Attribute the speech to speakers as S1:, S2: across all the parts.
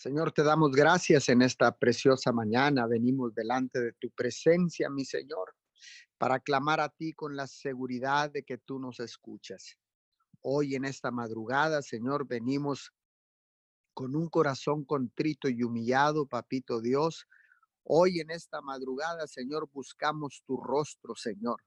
S1: Señor, te damos gracias en esta preciosa mañana. Venimos delante de tu presencia, mi Señor, para clamar a ti con la seguridad de que tú nos escuchas. Hoy en esta madrugada, Señor, venimos con un corazón contrito y humillado, papito Dios. Hoy en esta madrugada, Señor, buscamos tu rostro, Señor.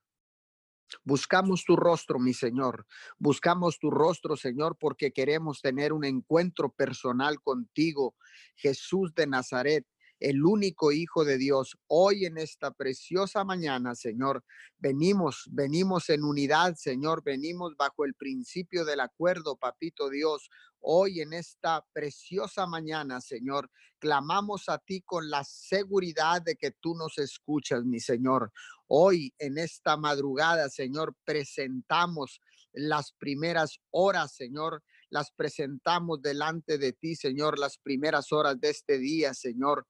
S1: Buscamos tu rostro, mi Señor. Buscamos tu rostro, Señor, porque queremos tener un encuentro personal contigo, Jesús de Nazaret el único Hijo de Dios. Hoy en esta preciosa mañana, Señor, venimos, venimos en unidad, Señor, venimos bajo el principio del acuerdo, Papito Dios. Hoy en esta preciosa mañana, Señor, clamamos a ti con la seguridad de que tú nos escuchas, mi Señor. Hoy en esta madrugada, Señor, presentamos las primeras horas, Señor, las presentamos delante de ti, Señor, las primeras horas de este día, Señor.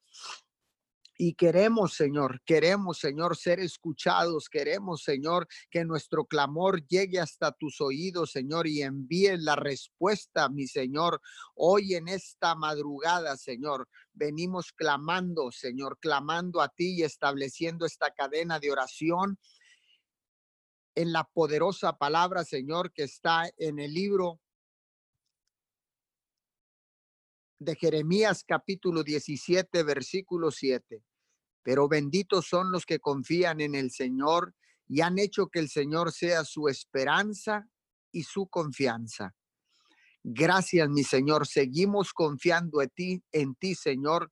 S1: Y queremos, Señor, queremos, Señor, ser escuchados. Queremos, Señor, que nuestro clamor llegue hasta tus oídos, Señor, y envíe la respuesta, mi Señor. Hoy en esta madrugada, Señor, venimos clamando, Señor, clamando a ti y estableciendo esta cadena de oración en la poderosa palabra, Señor, que está en el libro de Jeremías capítulo 17, versículo 7. Pero benditos son los que confían en el Señor y han hecho que el Señor sea su esperanza y su confianza. Gracias, mi Señor. Seguimos confiando en ti, en ti, Señor,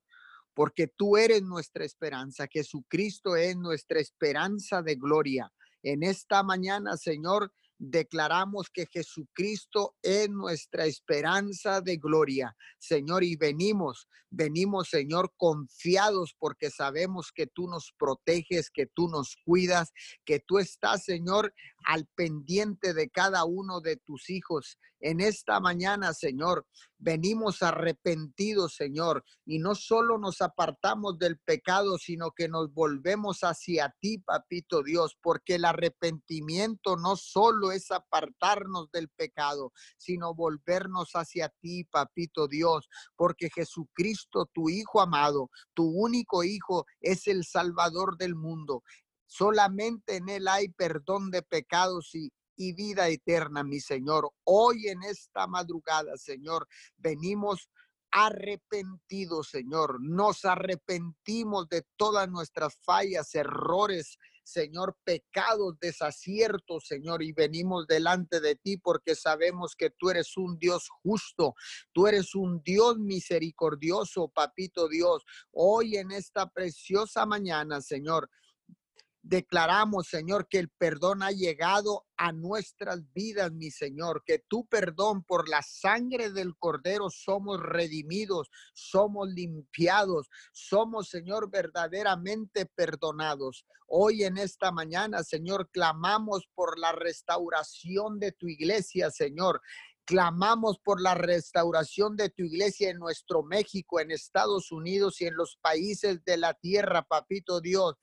S1: porque tú eres nuestra esperanza. Jesucristo es nuestra esperanza de gloria. En esta mañana, Señor, declaramos que Jesucristo es nuestra esperanza de gloria, Señor, y venimos, venimos, Señor, confiados porque sabemos que tú nos proteges, que tú nos cuidas, que tú estás, Señor, al pendiente de cada uno de tus hijos. En esta mañana, Señor, venimos arrepentidos, Señor, y no solo nos apartamos del pecado, sino que nos volvemos hacia ti, papito Dios, porque el arrepentimiento no solo es apartarnos del pecado, sino volvernos hacia ti, papito Dios, porque Jesucristo, tu Hijo amado, tu único Hijo, es el Salvador del mundo. Solamente en Él hay perdón de pecados y, vida eterna, mi Señor. Hoy en esta madrugada, Señor, venimos arrepentidos, Señor. Nos arrepentimos de todas nuestras fallas, errores, Señor, pecados, desaciertos, Señor, y venimos delante de ti porque sabemos que tú eres un Dios justo, tú eres un Dios misericordioso, papito Dios. Hoy en esta preciosa mañana, Señor, Declaramos, Señor, que el perdón ha llegado a nuestras vidas, mi Señor, que tu perdón por la sangre del Cordero somos redimidos, somos limpiados, somos, Señor, verdaderamente perdonados. Hoy en esta mañana, Señor, clamamos por la restauración de tu iglesia, Señor. Clamamos por la restauración de tu iglesia en nuestro México, en Estados Unidos y en los países de la tierra, papito Dios.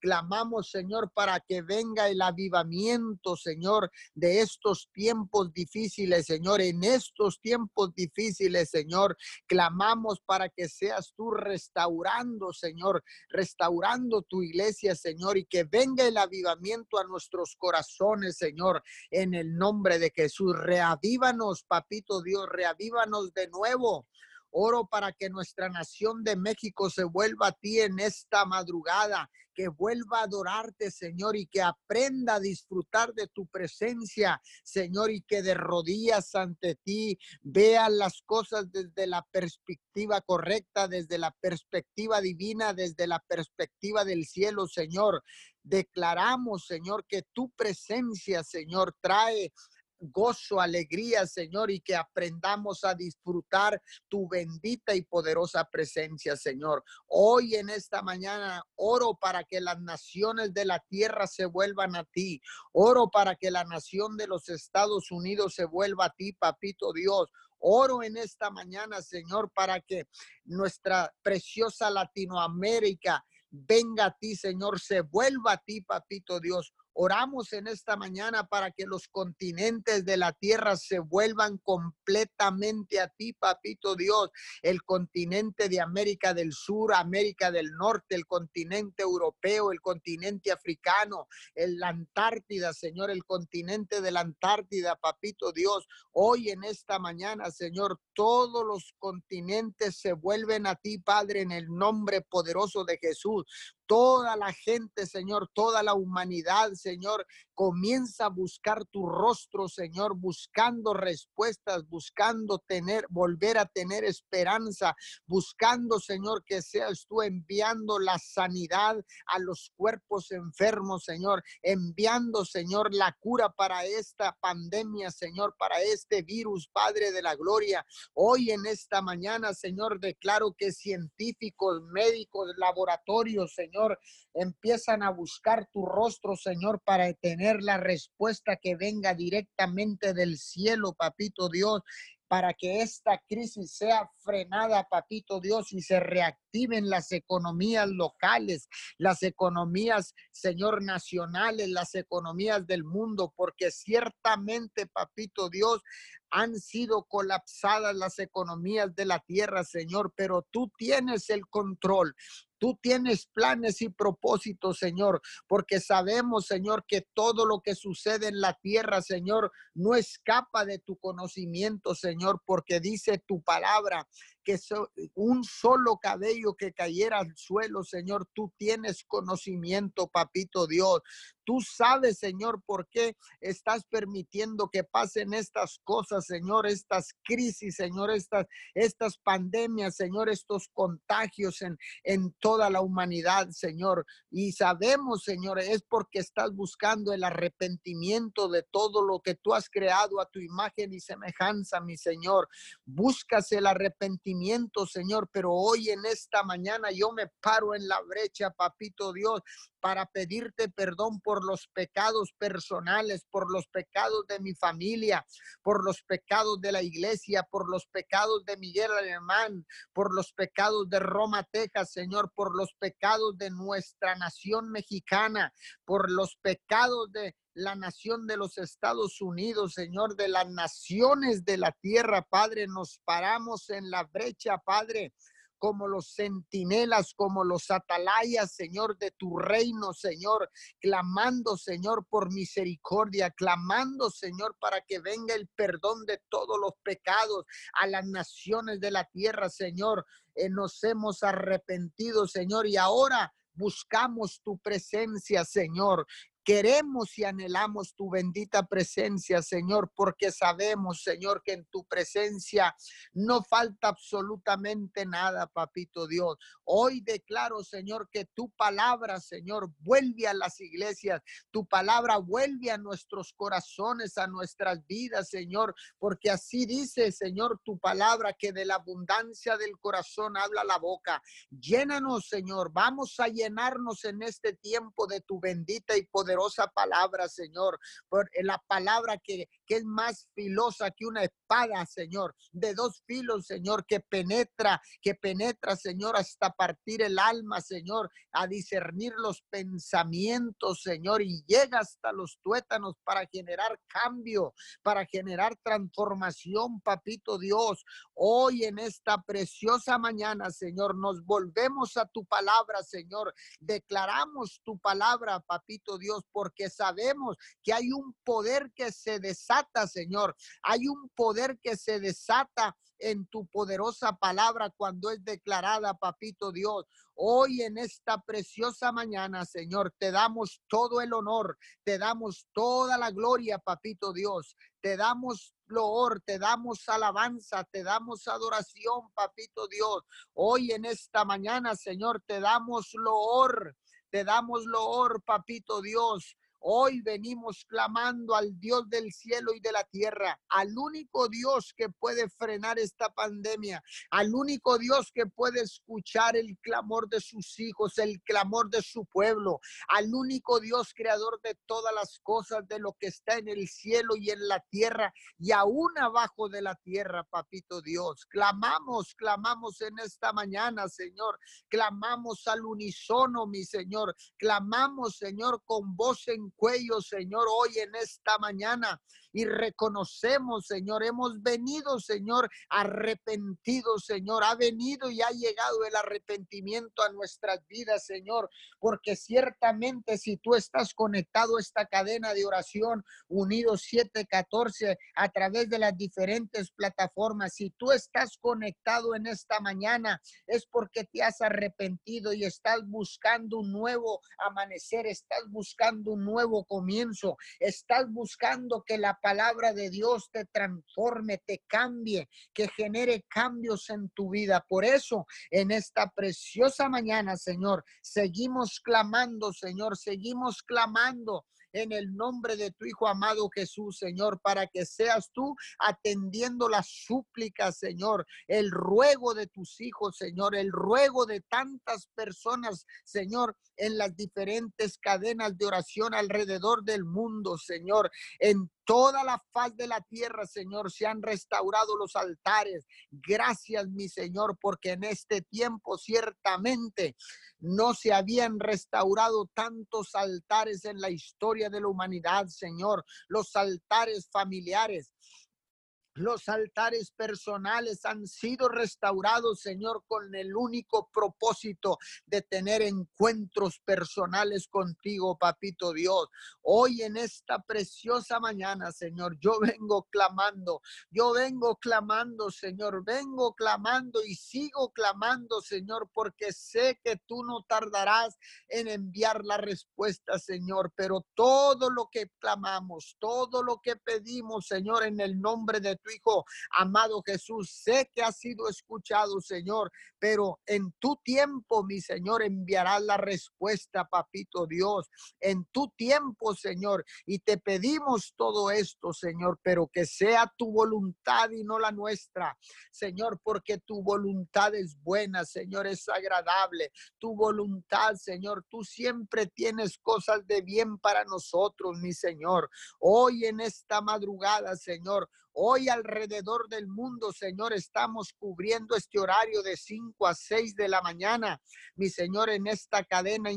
S1: Clamamos, Señor, para que venga el avivamiento, Señor, de estos tiempos difíciles, Señor. En estos tiempos difíciles, Señor, clamamos para que seas tú restaurando, Señor, restaurando tu iglesia, Señor, y que venga el avivamiento a nuestros corazones, Señor, en el nombre de Jesús. Reavívanos, papito Dios, reavívanos de nuevo. Oro para que nuestra nación de México se vuelva a ti en esta madrugada, que vuelva a adorarte, Señor, y que aprenda a disfrutar de tu presencia, Señor, y que de rodillas ante ti vea las cosas desde la perspectiva correcta, desde la perspectiva divina, desde la perspectiva del cielo, Señor. Declaramos, Señor, que tu presencia, Señor, trae gozo, alegría, Señor, y que aprendamos a disfrutar tu bendita y poderosa presencia, Señor. Hoy en esta mañana oro para que las naciones de la tierra se vuelvan a ti. Oro para que la nación de los Estados Unidos se vuelva a ti, papito Dios. Oro en esta mañana, Señor, para que nuestra preciosa Latinoamérica venga a ti, Señor, se vuelva a ti, papito Dios. Oramos en esta mañana para que los continentes de la tierra se vuelvan completamente a ti, papito Dios. El continente de América del Sur, América del Norte, el continente europeo, el continente africano, el Antártida, Señor, el continente de la Antártida, papito Dios. Hoy en esta mañana, Señor, todos los continentes se vuelven a ti, Padre, en el nombre poderoso de Jesús toda la gente, Señor, toda la humanidad, Señor, Señor comienza a buscar tu rostro, Señor, buscando respuestas, buscando tener, volver a tener esperanza, buscando, Señor, que seas tú enviando la sanidad a los cuerpos enfermos, Señor, enviando, Señor, la cura para esta pandemia, Señor, para este virus, Padre de la Gloria. Hoy en esta mañana, Señor, declaro que científicos, médicos, laboratorios, Señor, empiezan a buscar tu rostro, Señor, para tener la respuesta que venga directamente del cielo, papito Dios para que esta crisis sea frenada, papito Dios, y se reactiven las economías locales, las economías, Señor, nacionales, las economías del mundo, porque ciertamente, papito Dios, han sido colapsadas las economías de la tierra, Señor, pero tú tienes el control. Tú tienes planes y propósitos, Señor, porque sabemos, Señor, que todo lo que sucede en la tierra, Señor, no escapa de tu conocimiento, Señor, porque dice tu palabra que un solo cabello que cayera al suelo, Señor, tú tienes conocimiento, papito Dios. Tú sabes, Señor, por qué estás permitiendo que pasen estas cosas, Señor, estas crisis, Señor, estas, estas pandemias, Señor, estos contagios en, en toda la humanidad, Señor. Y sabemos, Señor, es porque estás buscando el arrepentimiento de todo lo que tú has creado a tu imagen y semejanza, mi Señor. Buscas el arrepentimiento Señor, pero hoy en esta mañana yo me paro en la brecha, papito Dios, para pedirte perdón por los pecados personales, por los pecados de mi familia, por los pecados de la iglesia, por los pecados de Miguel Alemán, por los pecados de Roma, Texas, Señor, por los pecados de nuestra nación mexicana, por los pecados de la nación de los Estados Unidos, Señor, de las naciones de la tierra, Padre, nos paramos en la brecha, Padre como los centinelas, como los atalayas, Señor, de tu reino, Señor, clamando, Señor, por misericordia, clamando, Señor, para que venga el perdón de todos los pecados a las naciones de la tierra, Señor. Eh, nos hemos arrepentido, Señor, y ahora buscamos tu presencia, Señor. Queremos y anhelamos tu bendita presencia, Señor, porque sabemos, Señor, que en tu presencia no falta absolutamente nada, papito Dios. Hoy declaro, Señor, que tu palabra, Señor, vuelve a las iglesias, tu palabra vuelve a nuestros corazones, a nuestras vidas, Señor, porque así dice, Señor, tu palabra, que de la abundancia del corazón habla la boca. Llénanos, Señor, vamos a llenarnos en este tiempo de tu bendita y poderosa palabra, Señor, por eh, la palabra que, que es más filosa que una espada, Señor, de dos filos, Señor, que penetra, que penetra, Señor, hasta partir el alma, Señor, a discernir los pensamientos, Señor, y llega hasta los tuétanos para generar cambio, para generar transformación, papito Dios. Hoy en esta preciosa mañana, Señor, nos volvemos a tu palabra, Señor. Declaramos tu palabra, papito Dios, porque sabemos que hay un poder que se desata, Señor. Hay un poder que se desata en tu poderosa palabra cuando es declarada, papito Dios. Hoy en esta preciosa mañana, Señor, te damos todo el honor, te damos toda la gloria, papito Dios. Te damos loor, te damos alabanza, te damos adoración, papito Dios. Hoy en esta mañana, Señor, te damos loor te damos loor, papito Dios. Hoy venimos clamando al Dios del cielo y de la tierra, al único Dios que puede frenar esta pandemia, al único Dios que puede escuchar el clamor de sus hijos, el clamor de su pueblo, al único Dios creador de todas las cosas, de lo que está en el cielo y en la tierra y aún abajo de la tierra, papito Dios. Clamamos, clamamos en esta mañana, Señor. Clamamos al unísono, mi Señor. Clamamos, Señor, con voz en cuello, Señor, hoy en esta mañana. Y reconocemos, Señor, hemos venido, Señor, arrepentidos, Señor, ha venido y ha llegado el arrepentimiento a nuestras vidas, Señor, porque ciertamente si tú estás conectado a esta cadena de oración unidos 714 a través de las diferentes plataformas, si tú estás conectado en esta mañana, es porque te has arrepentido y estás buscando un nuevo amanecer, estás buscando un nuevo comienzo, estás buscando que la palabra de Dios te transforme, te cambie, que genere cambios en tu vida. Por eso, en esta preciosa mañana, Señor, seguimos clamando, Señor, seguimos clamando en el nombre de tu Hijo amado Jesús, Señor, para que seas tú atendiendo las súplicas, Señor, el ruego de tus hijos, Señor, el ruego de tantas personas, Señor, en las diferentes cadenas de oración alrededor del mundo, Señor, en toda la faz de la tierra, Señor, se han restaurado los altares. Gracias, mi Señor, porque en este tiempo ciertamente no se habían restaurado tantos altares en la historia de la humanidad, Señor. Los altares familiares, los altares personales han sido restaurados, Señor, con el único propósito de tener encuentros personales contigo, Papito Dios. Hoy en esta preciosa mañana, Señor, yo vengo clamando, yo vengo clamando, Señor, vengo clamando y sigo clamando, Señor, porque sé que tú no tardarás en enviar la respuesta, Señor, pero todo lo que clamamos, todo lo que pedimos, Señor, en el nombre de tu Hijo, amado Jesús. Sé que ha sido escuchado, Señor, pero en tu tiempo, mi Señor, enviarás la respuesta, papito Dios. En tu tiempo, Señor. Y te pedimos todo esto, Señor, pero que sea tu voluntad y no la nuestra, Señor, porque tu voluntad es buena, Señor, es agradable. Tu voluntad, Señor, tú siempre tienes cosas de bien para nosotros, mi Señor. Hoy en esta madrugada, Señor, Hoy alrededor del mundo, Señor, estamos cubriendo este horario de 5 a 6 de la mañana. Mi Señor, en esta cadena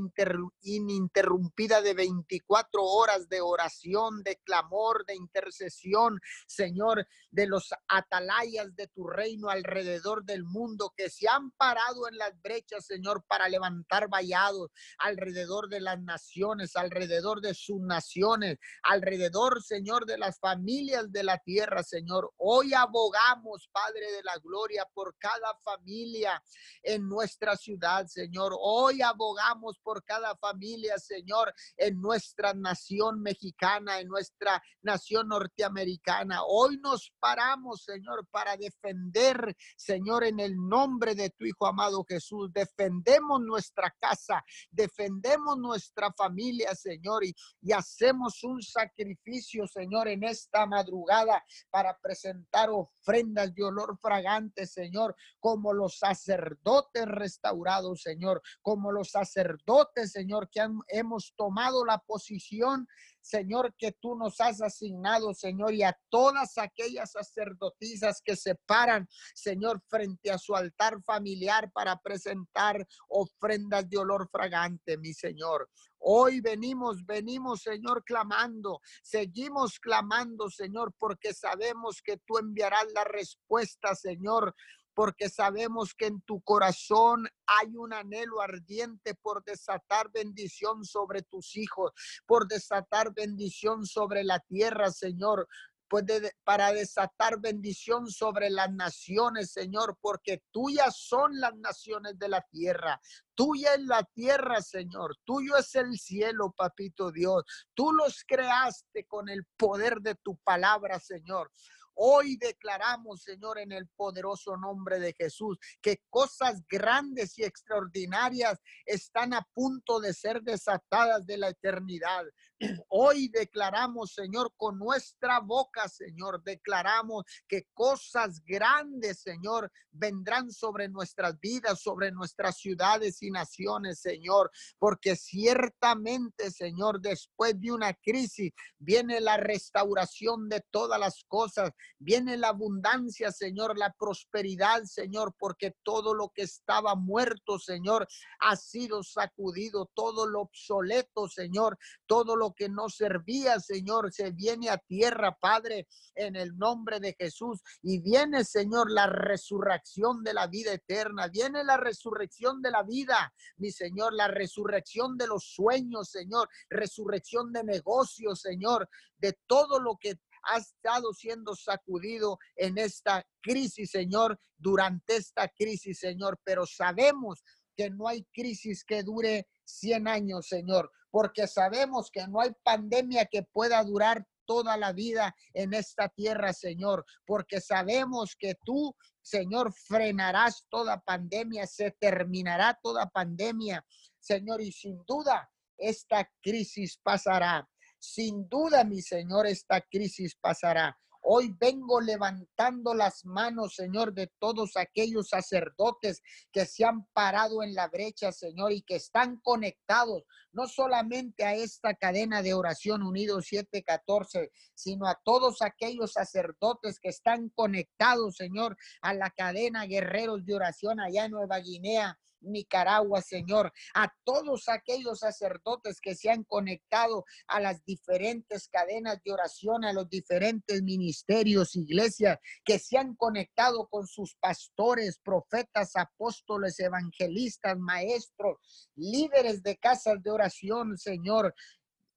S1: ininterrumpida de 24 horas de oración, de clamor, de intercesión, Señor, de los atalayas de tu reino alrededor del mundo que se han parado en las brechas, Señor, para levantar vallados alrededor de las naciones, alrededor de sus naciones, alrededor, Señor, de las familias de la tierra, Señor. Hoy abogamos, Padre de la Gloria, por cada familia en nuestra ciudad, Señor. Hoy abogamos por cada familia, Señor, en nuestra nación mexicana, en nuestra nación norteamericana. Hoy nos paramos, Señor, para defender, Señor, en el nombre de tu Hijo amado Jesús. Defendemos nuestra casa, defendemos nuestra familia, Señor, y, y hacemos un sacrificio, Señor, en esta madrugada para presentar ofrendas de olor fragante, Señor, como los sacerdotes restaurados, Señor, como los sacerdotes, Señor, que han, hemos tomado la posición Señor, que tú nos has asignado, Señor, y a todas aquellas sacerdotisas que se paran, Señor, frente a su altar familiar para presentar ofrendas de olor fragante, mi Señor. Hoy venimos, venimos, Señor, clamando. Seguimos clamando, Señor, porque sabemos que tú enviarás la respuesta, Señor porque sabemos que en tu corazón hay un anhelo ardiente por desatar bendición sobre tus hijos, por desatar bendición sobre la tierra, Señor para desatar bendición sobre las naciones, Señor, porque tuyas son las naciones de la tierra. Tuya es la tierra, Señor. Tuyo es el cielo, papito Dios. Tú los creaste con el poder de tu palabra, Señor. Hoy declaramos, Señor, en el poderoso nombre de Jesús, que cosas grandes y extraordinarias están a punto de ser desatadas de la eternidad. Hoy declaramos, Señor, con nuestra boca, Señor, declaramos que cosas grandes, Señor, vendrán sobre nuestras vidas, sobre nuestras ciudades y naciones, Señor, porque ciertamente, Señor, después de una crisis viene la restauración de todas las cosas, viene la abundancia, Señor, la prosperidad, Señor, porque todo lo que estaba muerto, Señor, ha sido sacudido, todo lo obsoleto, Señor, todo lo que no servía, Señor, se viene a tierra, Padre, en el nombre de Jesús. Y viene, Señor, la resurrección de la vida eterna. Viene la resurrección de la vida, mi Señor, la resurrección de los sueños, Señor, resurrección de negocios, Señor, de todo lo que ha estado siendo sacudido en esta crisis, Señor, durante esta crisis, Señor. Pero sabemos que no hay crisis que dure 100 años, Señor, porque sabemos que no hay pandemia que pueda durar toda la vida en esta tierra, Señor, porque sabemos que tú, Señor, frenarás toda pandemia, se terminará toda pandemia, Señor, y sin duda esta crisis pasará. Sin duda, mi Señor, esta crisis pasará. Hoy vengo levantando las manos, Señor, de todos aquellos sacerdotes que se han parado en la brecha, Señor, y que están conectados no solamente a esta cadena de oración unido 714, sino a todos aquellos sacerdotes que están conectados, Señor, a la cadena guerreros de oración allá en Nueva Guinea, Nicaragua, Señor, a todos aquellos sacerdotes que se han conectado a las diferentes cadenas de oración, a los diferentes ministerios, iglesias, que se han conectado con sus pastores, profetas, apóstoles, evangelistas, maestros, líderes de casas de oración, Señor,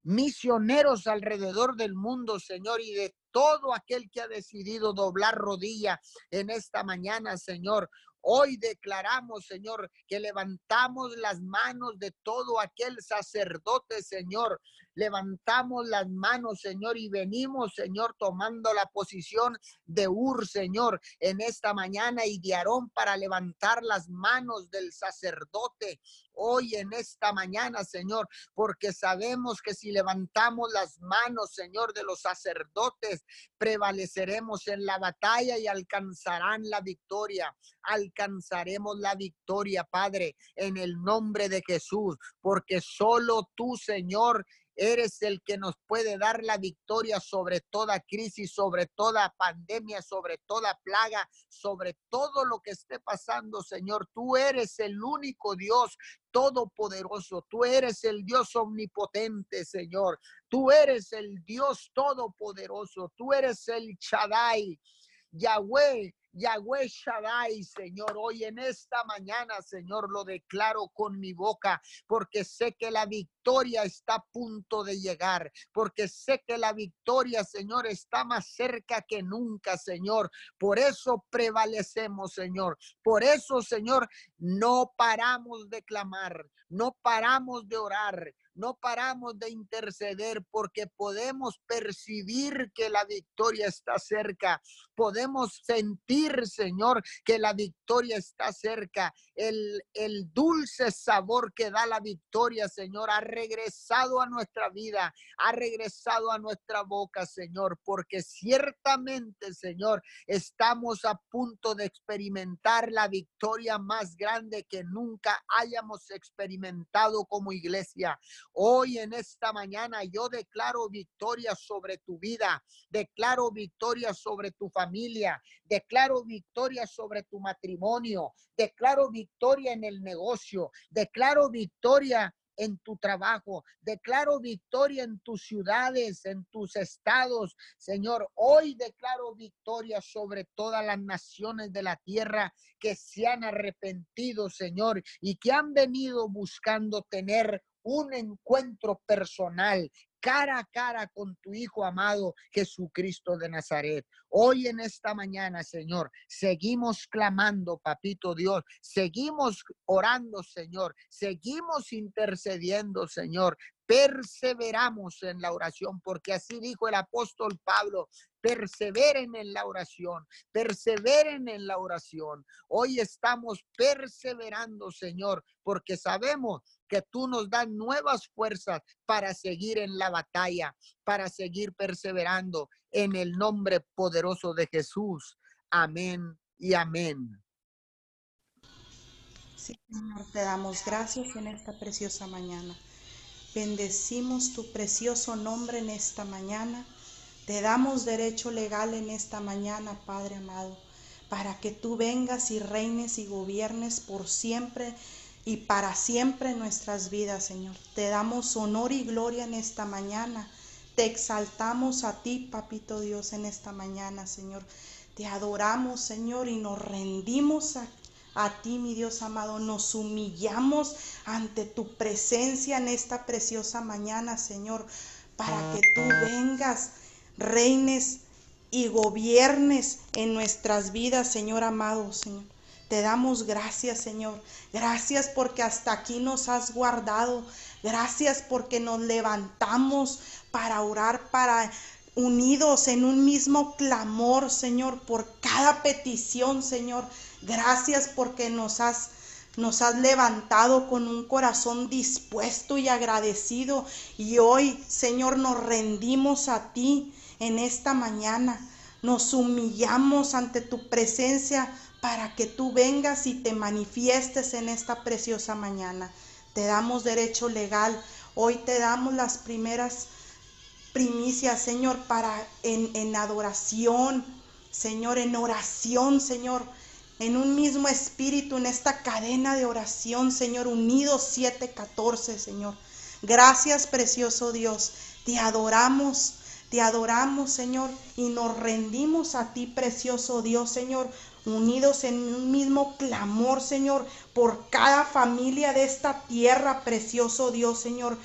S1: misioneros alrededor del mundo, Señor, y de todo aquel que ha decidido doblar rodilla en esta mañana, Señor. Hoy declaramos, Señor, que levantamos las manos de todo aquel sacerdote, Señor. Levantamos las manos, Señor, y venimos, Señor, tomando la posición de Ur, Señor, en esta mañana y de Aarón para levantar las manos del sacerdote hoy en esta mañana, Señor, porque sabemos que si levantamos las manos, Señor, de los sacerdotes, prevaleceremos en la batalla y alcanzarán la victoria. Alcanzaremos la victoria, Padre, en el nombre de Jesús, porque solo tú, Señor, Eres el que nos puede dar la victoria sobre toda crisis, sobre toda pandemia, sobre toda plaga, sobre todo lo que esté pasando, Señor. Tú eres el único Dios todopoderoso. Tú eres el Dios omnipotente, Señor. Tú eres el Dios todopoderoso. Tú eres el Shaddai. Yahweh, Yahweh Shaddai, Señor, hoy en esta mañana, Señor, lo declaro con mi boca, porque sé que la victoria está a punto de llegar, porque sé que la victoria, Señor, está más cerca que nunca, Señor. Por eso prevalecemos, Señor. Por eso, Señor, no paramos de clamar, no paramos de orar, no paramos de interceder porque podemos percibir que la victoria está cerca. Podemos sentir, Señor, que la victoria está cerca. El, el dulce sabor que da la victoria, Señor, ha regresado a nuestra vida, ha regresado a nuestra boca, Señor, porque ciertamente, Señor, estamos a punto de experimentar la victoria más grande que nunca hayamos experimentado como iglesia. Hoy en esta mañana yo declaro victoria sobre tu vida, declaro victoria sobre tu familia, declaro victoria sobre tu matrimonio, declaro victoria en el negocio, declaro victoria en tu trabajo. Declaro victoria en tus ciudades, en tus estados. Señor, hoy declaro victoria sobre todas las naciones de la tierra que se han arrepentido, Señor, y que han venido buscando tener un encuentro personal cara a cara con tu Hijo amado Jesucristo de Nazaret. Hoy en esta mañana, Señor, seguimos clamando, Papito Dios, seguimos orando, Señor, seguimos intercediendo, Señor, perseveramos en la oración, porque así dijo el apóstol Pablo, perseveren en la oración, perseveren en la oración. Hoy estamos perseverando, Señor, porque sabemos que tú nos das nuevas fuerzas para seguir en la batalla, para seguir perseverando en el nombre poderoso de Jesús. Amén y amén.
S2: Sí, Señor, te damos gracias en esta preciosa mañana. Bendecimos tu precioso nombre en esta mañana. Te damos derecho legal en esta mañana, Padre amado, para que tú vengas y reines y gobiernes por siempre y para siempre en nuestras vidas, Señor. Te damos honor y gloria en esta mañana. Te exaltamos a ti, Papito Dios, en esta mañana, Señor. Te adoramos, Señor, y nos rendimos a, a, ti, mi Dios amado. Nos humillamos ante tu presencia en esta preciosa mañana, Señor, para que tú vengas, reines y gobiernes en nuestras vidas, Señor amado, Señor. Te damos gracias, Señor. Gracias porque hasta aquí nos has guardado. Gracias porque nos levantamos para orar, para unidos en un mismo clamor, Señor, por cada petición, Señor. Gracias porque nos has nos has levantado con un corazón dispuesto y agradecido y hoy, Señor, nos rendimos a ti en esta mañana. Nos humillamos ante tu presencia para que tú vengas y te manifiestes en esta preciosa mañana. Te damos derecho legal. Hoy te damos las primeras primicias, Señor, para en, en adoración, Señor, en oración, Señor, en un mismo espíritu, en esta cadena de oración, Señor, unidos 714, Señor. Gracias, precioso Dios. Te adoramos, te adoramos, Señor, y nos rendimos a ti, precioso Dios, Señor, unidos en un mismo clamor, Señor, por cada familia de esta tierra, precioso Dios, Señor.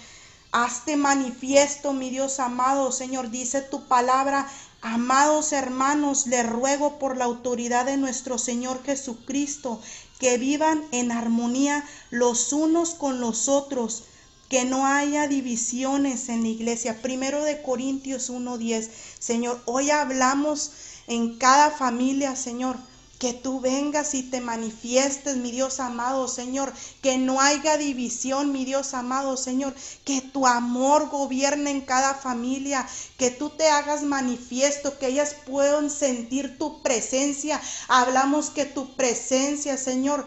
S2: Hazte manifiesto, mi Dios amado, Señor, dice tu palabra. Amados hermanos, le ruego por la autoridad de nuestro Señor Jesucristo que vivan en armonía los unos con los otros, que no haya divisiones en la iglesia. Primero de Corintios 1:10. Señor, hoy hablamos en cada familia, Señor, que tú vengas y te manifiestes, mi Dios amado Señor, que no haya división, mi Dios amado Señor, que tu amor gobierne en cada familia, que tú te hagas manifiesto, que ellas puedan sentir tu presencia. Hablamos que tu presencia, Señor,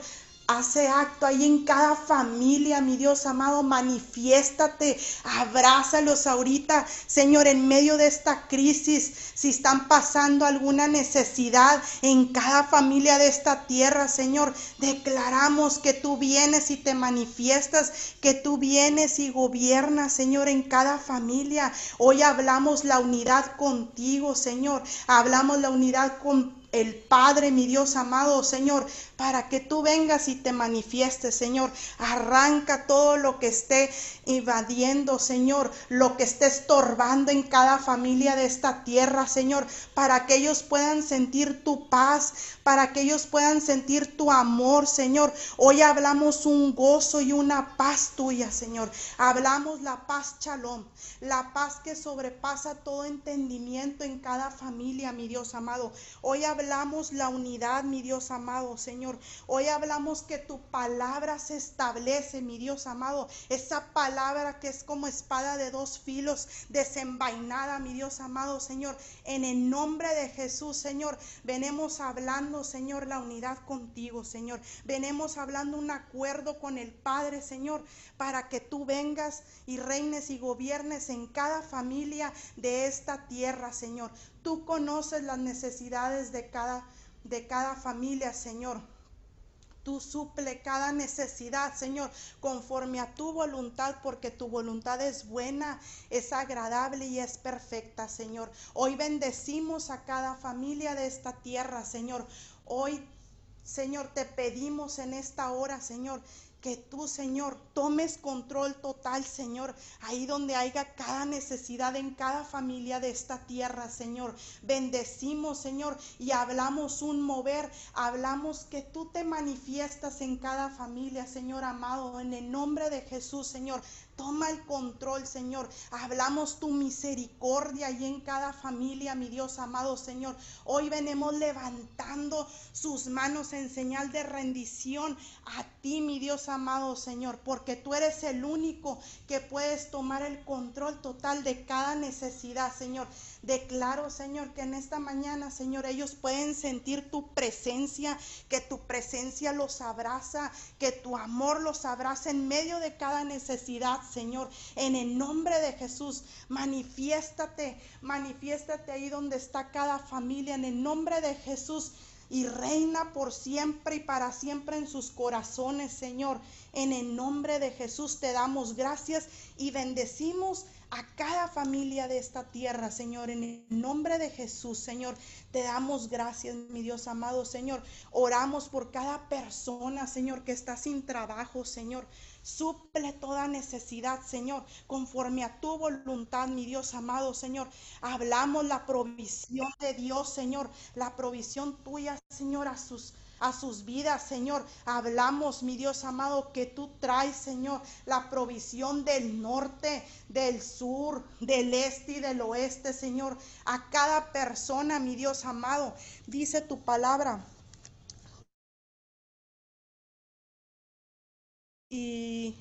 S2: Hace acto ahí en cada familia, mi Dios amado, manifiéstate, abrázalos ahorita, Señor, en medio de esta crisis, si están pasando alguna necesidad en cada familia de esta tierra, Señor, declaramos que tú vienes y te manifiestas, que tú vienes y gobiernas, Señor, en cada familia. Hoy hablamos la unidad contigo, Señor, hablamos la unidad con el Padre, mi Dios amado, Señor, para que tú vengas y te manifiestes, Señor. Arranca todo lo que esté invadiendo, Señor, lo que esté estorbando en cada familia de esta tierra, Señor, para que ellos puedan sentir tu paz, para que ellos puedan sentir tu amor, Señor. Hoy hablamos un gozo y una paz tuya, Señor. Hablamos la paz shalom, la paz que sobrepasa todo entendimiento en cada familia, mi Dios amado. Hoy hablamos la unidad, mi Dios amado, Señor. Hoy hablamos que tu palabra se establece, mi Dios amado. Esa palabra que es como espada de dos filos, desenvainada, mi Dios amado, Señor. En el nombre de Jesús, Señor, venimos hablando, Señor, la unidad contigo, Señor. Venimos hablando un acuerdo con el Padre, Señor, para que tú vengas y reines y gobiernes en cada familia de esta tierra, Señor. Tú conoces las necesidades de cada, de cada familia, Señor. Tú suple cada necesidad, Señor, conforme a tu voluntad, porque tu voluntad es buena, es agradable y es perfecta, Señor. Hoy bendecimos a cada familia de esta tierra, Señor. Hoy, Señor, te pedimos en esta hora, Señor, que tú, Señor, tomes control total, Señor, ahí donde haya cada necesidad en cada familia de esta tierra, Señor. Bendecimos, Señor, y hablamos un mover, hablamos que tú te manifiestas en cada familia, Señor amado, en el nombre de Jesús, Señor. Toma el control, Señor. Hablamos tu misericordia y en cada familia, mi Dios amado, Señor. Hoy venimos levantando sus manos en señal de rendición a ti, mi Dios amado, Señor, porque tú eres el único que puedes tomar el control total de cada necesidad, Señor. Declaro, Señor, que en esta mañana, Señor, ellos pueden sentir tu presencia, que tu presencia los abraza, que tu amor los abraza en medio de cada necesidad, Señor. En el nombre de Jesús, manifiéstate, manifiéstate ahí donde está cada familia, en el nombre de Jesús. y reina por siempre y para siempre en sus corazones, Señor. En el nombre de Jesús te damos gracias y bendecimos a cada familia de esta tierra, Señor. En el nombre de Jesús, Señor, te damos gracias, mi Dios amado, Señor. Oramos por cada persona, Señor, que está sin trabajo, Señor. Suple toda necesidad, Señor, conforme a tu voluntad, mi Dios amado, Señor. Hablamos la provisión de Dios, Señor, la provisión tuya, Señor, a sus a sus vidas, Señor. Hablamos, mi Dios amado, que tú traes, Señor, la provisión del norte, del sur, del este y del oeste, Señor. A cada persona, mi Dios amado, dice tu palabra. Y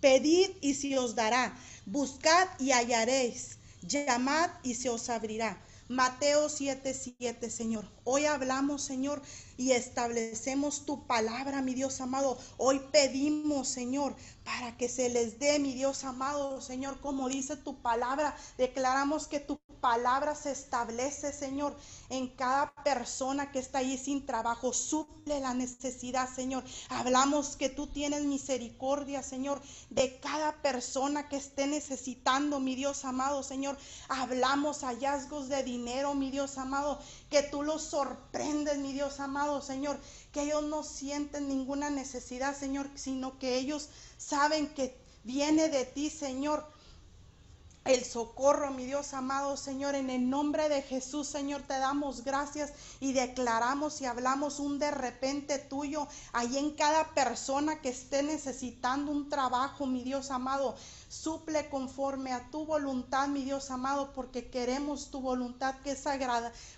S2: pedid y se os dará. Buscad y hallaréis. Llamad y se os abrirá. Mateo 7, 7, Señor. Hoy hablamos, Señor, y establecemos tu palabra, mi Dios amado. Hoy pedimos, Señor, para que se les dé, mi Dios amado, Señor, como dice tu palabra. Declaramos que tu palabra se establece, Señor, en cada persona que está ahí sin trabajo. Suple la necesidad, Señor. Hablamos que tú tienes misericordia, Señor, de cada persona que esté necesitando, mi Dios amado, Señor. Hablamos hallazgos de dinero, mi Dios amado, que tú los sorprendes, mi Dios amado, Señor, que ellos no sienten ninguna necesidad, Señor, sino que ellos saben que viene de ti, Señor el socorro, mi Dios amado Señor, en el nombre de Jesús, Señor, te damos gracias y declaramos y hablamos un de repente tuyo ahí en cada persona que esté necesitando un trabajo, mi Dios amado. Suple conforme a tu voluntad, mi Dios amado, porque queremos tu voluntad que es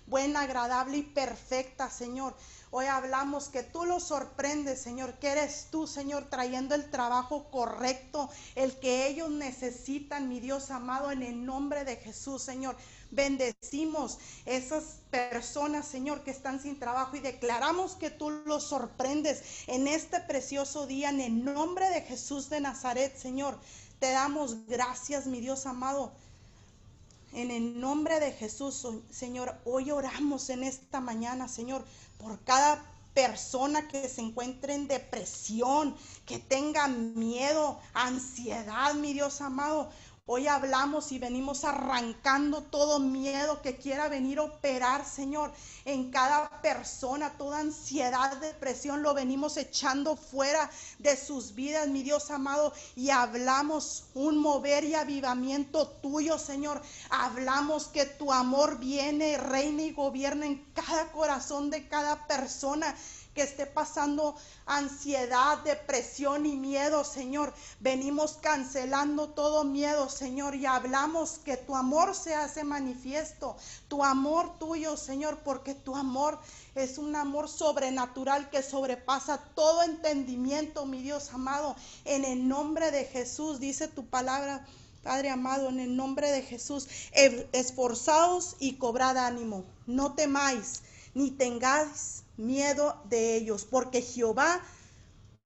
S2: buena, agradable y perfecta, Señor. Hoy hablamos que tú los sorprendes, Señor, que eres tú, Señor, trayendo el trabajo correcto, el que ellos necesitan, mi Dios amado, en el nombre de Jesús, Señor. Bendecimos esas personas, Señor, que están sin trabajo y declaramos que tú los sorprendes en este precioso día, en el nombre de Jesús de Nazaret, Señor. Te damos gracias, mi Dios amado. En el nombre de Jesús, Señor, hoy oramos en esta mañana, Señor, por cada persona que se encuentre en depresión, que tenga miedo, ansiedad, mi Dios amado. Hoy hablamos y venimos arrancando todo miedo que quiera venir a operar, Señor, en cada persona, toda ansiedad, depresión, lo venimos echando fuera de sus vidas, mi Dios amado, y hablamos un mover y avivamiento tuyo, Señor. Hablamos que tu amor viene, reina y gobierna en cada corazón de cada persona que esté pasando ansiedad, depresión y miedo, Señor. Venimos cancelando todo miedo, Señor, y hablamos que tu amor se hace manifiesto, tu amor tuyo, Señor, porque tu amor es un amor sobrenatural que sobrepasa todo entendimiento, mi Dios amado. En el nombre de Jesús, dice tu palabra. Padre amado, en el nombre de Jesús, esforzaos y cobrad ánimo. No temáis, ni tengáis miedo de ellos, porque Jehová,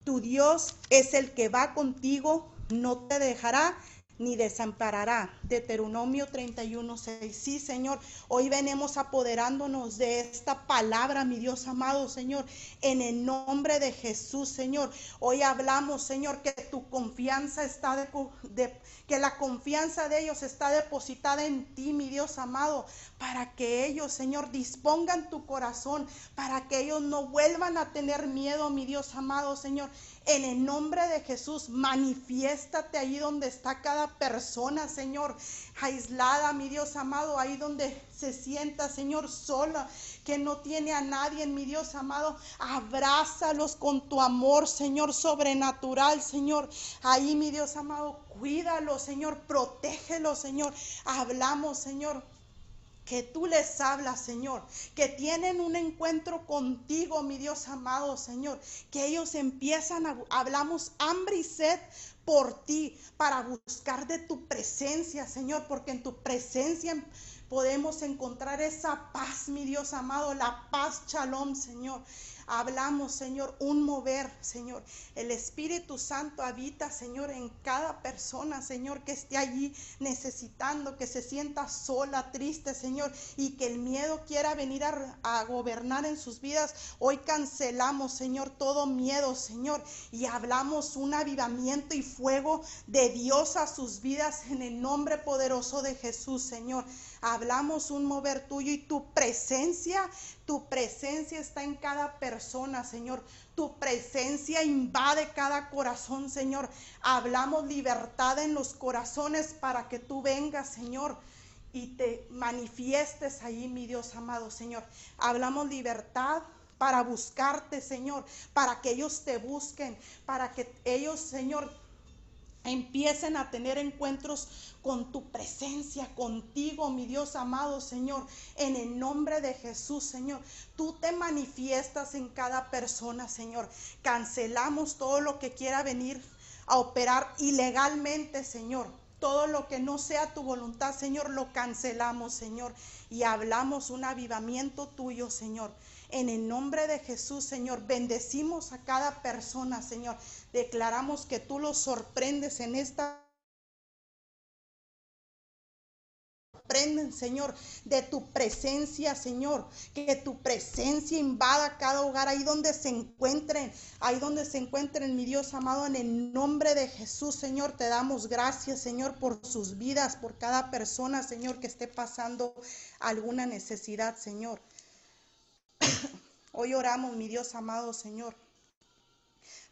S2: tu Dios, es el que va contigo, no te dejará ni desamparará. Deuteronomio 31, 6. Sí, Señor, hoy venimos apoderándonos de esta palabra, mi Dios amado, Señor, en el nombre de Jesús, Señor. Hoy hablamos, Señor, que tu confianza está de, que la confianza de ellos está depositada en ti, mi Dios amado, para que ellos, Señor, dispongan tu corazón, para que ellos no vuelvan a tener miedo, mi Dios amado, Señor. En el nombre de Jesús, manifiéstate ahí donde está cada persona, Señor, aislada, mi Dios amado, ahí donde se sienta, Señor, sola, que no tiene a nadie, mi Dios amado. Abrázalos con tu amor, Señor, sobrenatural, Señor. Ahí, mi Dios amado, cuídalo, Señor, protégelo, Señor. Hablamos, Señor que tú les hablas, Señor, que tienen un encuentro contigo, mi Dios amado, Señor, que ellos empiezan a, hablamos hambre y sed por ti, para buscar de tu presencia, Señor, porque en tu presencia podemos encontrar esa paz, mi Dios amado, la paz, shalom, Señor. Hablamos, Señor, un mover, Señor. El Espíritu Santo habita, Señor, en cada persona, Señor, que esté allí necesitando, que se sienta sola, triste, Señor, y que el miedo quiera venir a, gobernar en sus vidas. Hoy cancelamos, Señor, todo miedo, Señor, y hablamos un avivamiento y fuego de Dios a sus vidas en el nombre poderoso de Jesús, Señor. Hablamos un mover tuyo y tu presencia, tu presencia está en cada persona, Señor. Tu presencia invade cada corazón, Señor. Hablamos libertad en los corazones para que tú vengas, Señor y te manifiestes ahí, mi Dios amado Señor. Hablamos libertad para buscarte, Señor, para que ellos te busquen, para que ellos, Señor, empiecen a tener encuentros con tu presencia, contigo, mi Dios amado Señor, en el nombre de Jesús, Señor. Tú te manifiestas en cada persona, Señor. Cancelamos todo lo que quiera venir a operar ilegalmente, Señor. Todo lo que no sea tu voluntad, Señor, lo cancelamos, Señor. Y hablamos un avivamiento tuyo, Señor. En el nombre de Jesús, Señor, bendecimos a cada persona, Señor. Declaramos que tú los sorprendes en esta sorprenden, Señor, de tu presencia, Señor. Que tu presencia invada cada hogar ahí donde se encuentren, ahí donde se encuentren, mi Dios amado, en el nombre de Jesús, Señor. Te damos gracias, Señor, por sus vidas, por cada persona, Señor, que esté pasando alguna necesidad, Señor. Hoy oramos, mi Dios amado Señor,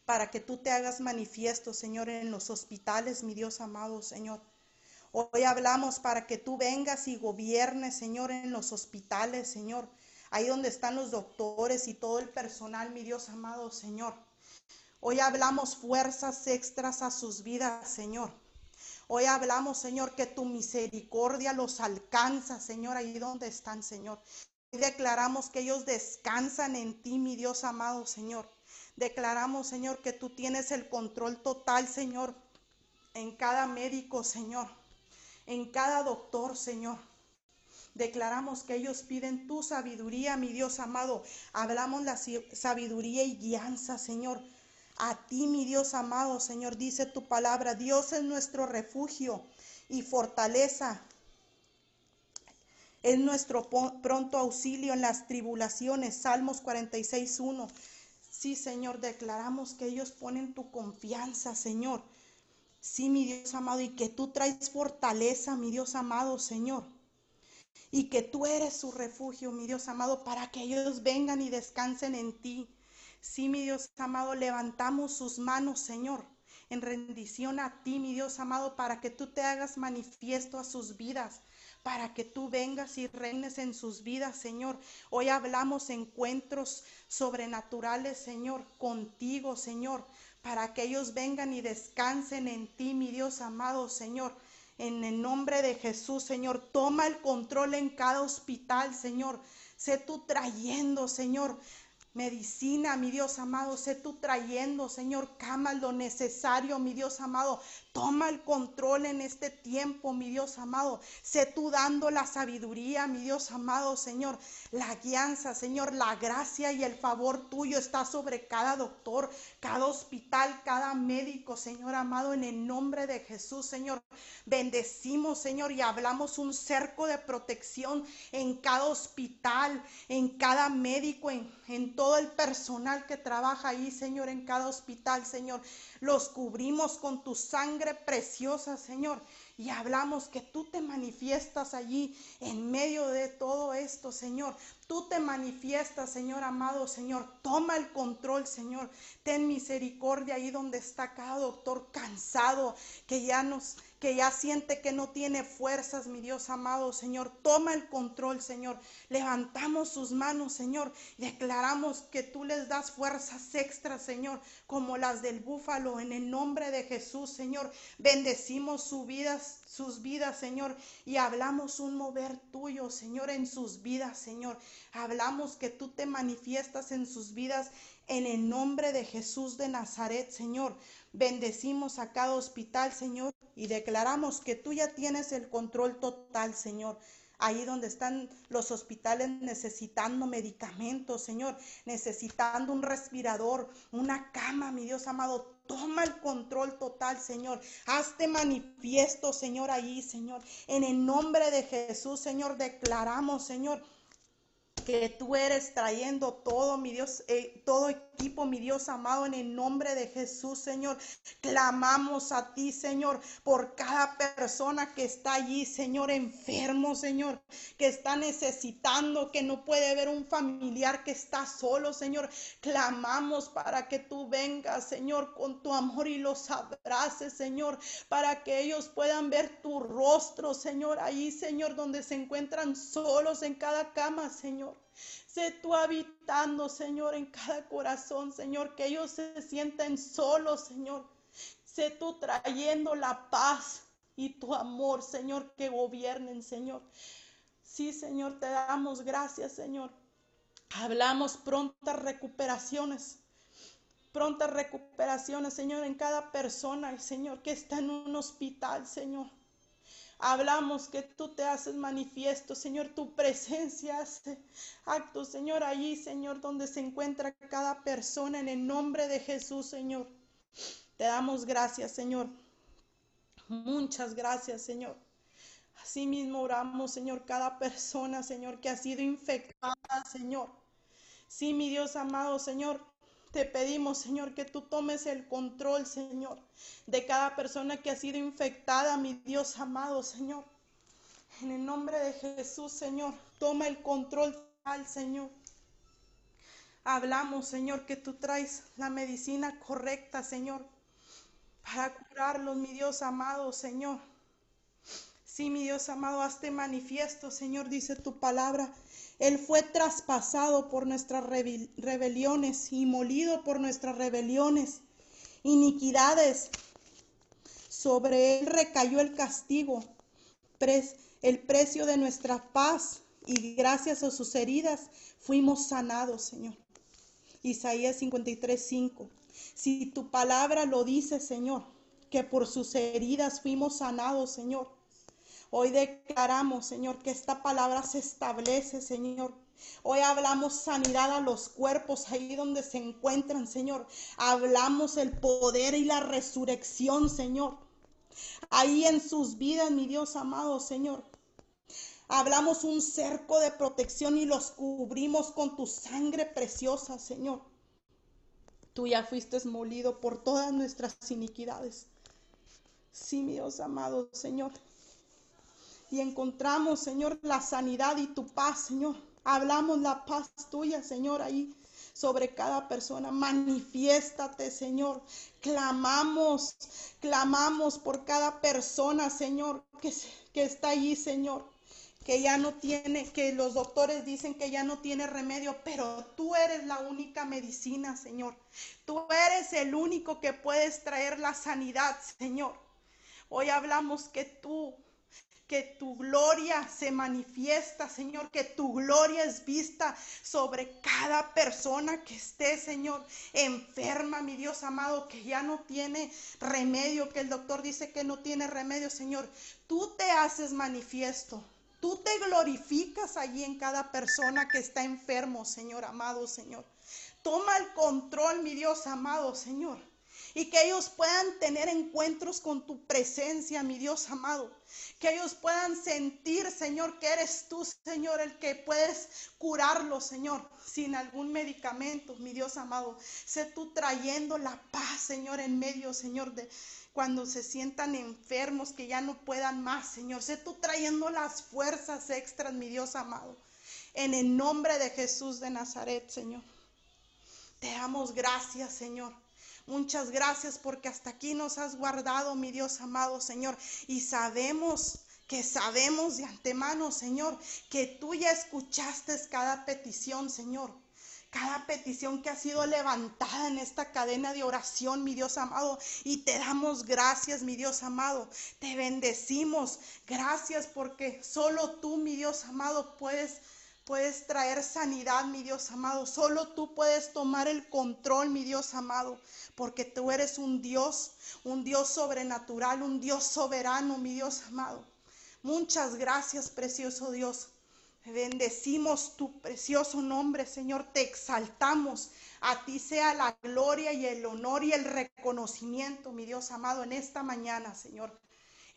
S2: para que tú te hagas manifiesto, Señor, en los hospitales, mi Dios amado Señor. Hoy hablamos para que tú vengas y gobiernes, Señor, en los hospitales, Señor. Ahí donde están los doctores y todo el personal, mi Dios amado Señor. Hoy hablamos fuerzas extras a sus vidas, Señor. Hoy hablamos, Señor, que tu misericordia los alcanza, Señor, ahí donde están, Señor. Declaramos que ellos descansan en ti, mi Dios amado Señor. Declaramos, Señor, que tú tienes el control total, Señor, en cada médico, Señor, en cada doctor, Señor. Declaramos que ellos piden tu sabiduría, mi Dios amado. Hablamos la sabiduría y guianza, Señor. A ti, mi Dios amado, Señor, dice tu palabra. Dios es nuestro refugio y fortaleza es nuestro pronto auxilio en las tribulaciones. Salmos 46.1. Sí, Señor, declaramos que ellos ponen tu confianza, Señor. Sí, mi Dios amado, y que tú traes fortaleza, mi Dios amado, Señor. Y que tú eres su refugio, mi Dios amado, para que ellos vengan y descansen en ti. Sí, mi Dios amado, levantamos sus manos, Señor, en rendición a ti, mi Dios amado, para que tú te hagas manifiesto a sus vidas para que tú vengas y reines en sus vidas, Señor. Hoy hablamos encuentros sobrenaturales, Señor, contigo, Señor, para que ellos vengan y descansen en ti, mi Dios amado, Señor. En el nombre de Jesús, Señor, toma el control en cada hospital, Señor. Sé tú trayendo, Señor, medicina, mi Dios amado, sé tú trayendo, Señor, cama lo necesario, mi Dios amado, Toma el control en este tiempo, mi Dios amado. Sé tú dando la sabiduría, mi Dios amado, Señor. La guianza, Señor, la gracia y el favor tuyo está sobre cada doctor, cada hospital, cada médico, Señor amado, en el nombre de Jesús, Señor. Bendecimos, Señor, y hablamos un cerco de protección en cada hospital, en cada médico, en, en todo el personal que trabaja ahí, Señor, en cada hospital, Señor. Los cubrimos con tu sangre preciosa, Señor. Y hablamos que tú te manifiestas allí en medio de todo esto, Señor. Tú te manifiestas, Señor amado, Señor. Toma el control, Señor. Ten misericordia ahí donde está cada doctor cansado, que ya nos que ya siente que no tiene fuerzas, mi Dios amado, Señor. Toma el control, Señor. Levantamos sus manos, Señor. Declaramos que tú les das fuerzas extras, Señor, como las del búfalo, en el nombre de Jesús, Señor. Bendecimos sus vidas, sus vidas, Señor. Y hablamos un mover tuyo, Señor, en sus vidas, Señor. Hablamos que tú te manifiestas en sus vidas en el nombre de Jesús de Nazaret, Señor. Bendecimos a cada hospital, Señor, y declaramos que tú ya tienes el control total, Señor. ahí donde están los hospitales necesitando medicamentos, Señor, necesitando un respirador, una cama, mi Dios amado. Toma el control total, Señor. Hazte manifiesto, Señor, ahí, Señor. En el nombre de Jesús, Señor, declaramos, Señor, que tú eres trayendo todo, mi Dios, eh, todo equipo, mi Dios amado, en el nombre de Jesús, Señor. Clamamos a ti, Señor, por cada persona que está allí, Señor, enfermo, Señor, que está necesitando, que no puede ver un familiar que está solo, Señor. Clamamos para que tú vengas, Señor, con tu amor y los abraces, Señor, para que ellos puedan ver tu rostro, Señor, ahí, Señor, donde se encuentran solos en cada cama, Señor. Sé tú habitando, Señor, en cada corazón, Señor, que ellos se sienten solos, Señor. Sé tú trayendo la paz y tu amor, Señor, que gobiernen, Señor. Sí, Señor, te damos gracias, Señor. Hablamos prontas recuperaciones, prontas recuperaciones, Señor, en cada persona, Señor, que está en un hospital, Señor. Hablamos que tú te haces manifiesto, Señor, tu presencia hace actos, Señor, allí, Señor, donde se encuentra cada persona en el nombre de Jesús, Señor. Te damos gracias, Señor. Muchas gracias, Señor. Asimismo oramos, Señor, cada persona, Señor, que ha sido infectada, Señor. Sí, mi Dios amado, Señor, te pedimos, Señor, que tú tomes el control, Señor, de cada persona que ha sido infectada, mi Dios amado, Señor. En el nombre de Jesús, Señor, toma el control al Señor. Hablamos, Señor, que tú traes la medicina correcta, Señor, para curarlos, mi Dios amado, Señor. Sí, mi Dios amado, hazte manifiesto, Señor, dice tu palabra él fue traspasado por nuestras rebeliones y molido por nuestras rebeliones, iniquidades. Sobre él recayó el castigo, el precio de nuestra paz, y gracias a sus heridas fuimos sanados, Señor. Isaías 53, 5. Si tu palabra lo dice, Señor, que por sus heridas fuimos sanados, Señor. Hoy declaramos, Señor, que esta palabra se establece, Señor. Hoy hablamos sanidad a los cuerpos ahí donde se encuentran, Señor. Hablamos el poder y la resurrección, Señor. Ahí en sus vidas, mi Dios amado, Señor. Hablamos un cerco de protección y los cubrimos con tu sangre preciosa, Señor. Tú ya fuiste molido por todas nuestras iniquidades. Sí, mi Dios amado, Señor y encontramos, Señor, la sanidad y tu paz, Señor. Hablamos la paz tuya, Señor, ahí sobre cada persona. Manifiéstate, Señor. Clamamos, clamamos por cada persona, Señor, que, que está allí, Señor. Que ya no tiene, que los doctores dicen que ya no tiene remedio, pero tú eres la única medicina, Señor. Tú eres el único que puedes traer la sanidad, Señor. Hoy hablamos que tú que tu gloria se manifiesta, Señor, que tu gloria es vista sobre cada persona que esté, Señor, enferma, mi Dios amado, que ya no tiene remedio, que el doctor dice que no tiene remedio, Señor. Tú te haces manifiesto. Tú te glorificas allí en cada persona que está enfermo, Señor amado, Señor. Toma el control, mi Dios amado, Señor y que ellos puedan tener encuentros con tu presencia, mi Dios amado. Que ellos puedan sentir, Señor, que eres tú, Señor, el que puedes curarlos, Señor, sin algún medicamento, mi Dios amado. Sé tú trayendo la paz, Señor, en medio, Señor, de cuando se sientan enfermos, que ya no puedan más, Señor. Sé tú trayendo las fuerzas extras, mi Dios amado. En el nombre de Jesús de Nazaret, Señor. Te damos gracias, Señor. Muchas gracias porque hasta aquí nos has guardado, mi Dios amado Señor. Y sabemos que sabemos de antemano, Señor, que tú ya escuchaste cada petición, Señor. Cada petición que ha sido levantada en esta cadena de oración, mi Dios amado. Y te damos gracias, mi Dios amado. Te bendecimos. Gracias porque solo tú, mi Dios amado, puedes puedes traer sanidad, mi Dios amado. Solo tú puedes tomar el control, mi Dios amado, porque tú eres un Dios, un Dios sobrenatural, un Dios soberano, mi Dios amado. Muchas gracias, precioso Dios. Bendecimos tu precioso nombre, Señor. Te exaltamos. A ti sea la gloria y el honor y el reconocimiento, mi Dios amado, en esta mañana, Señor.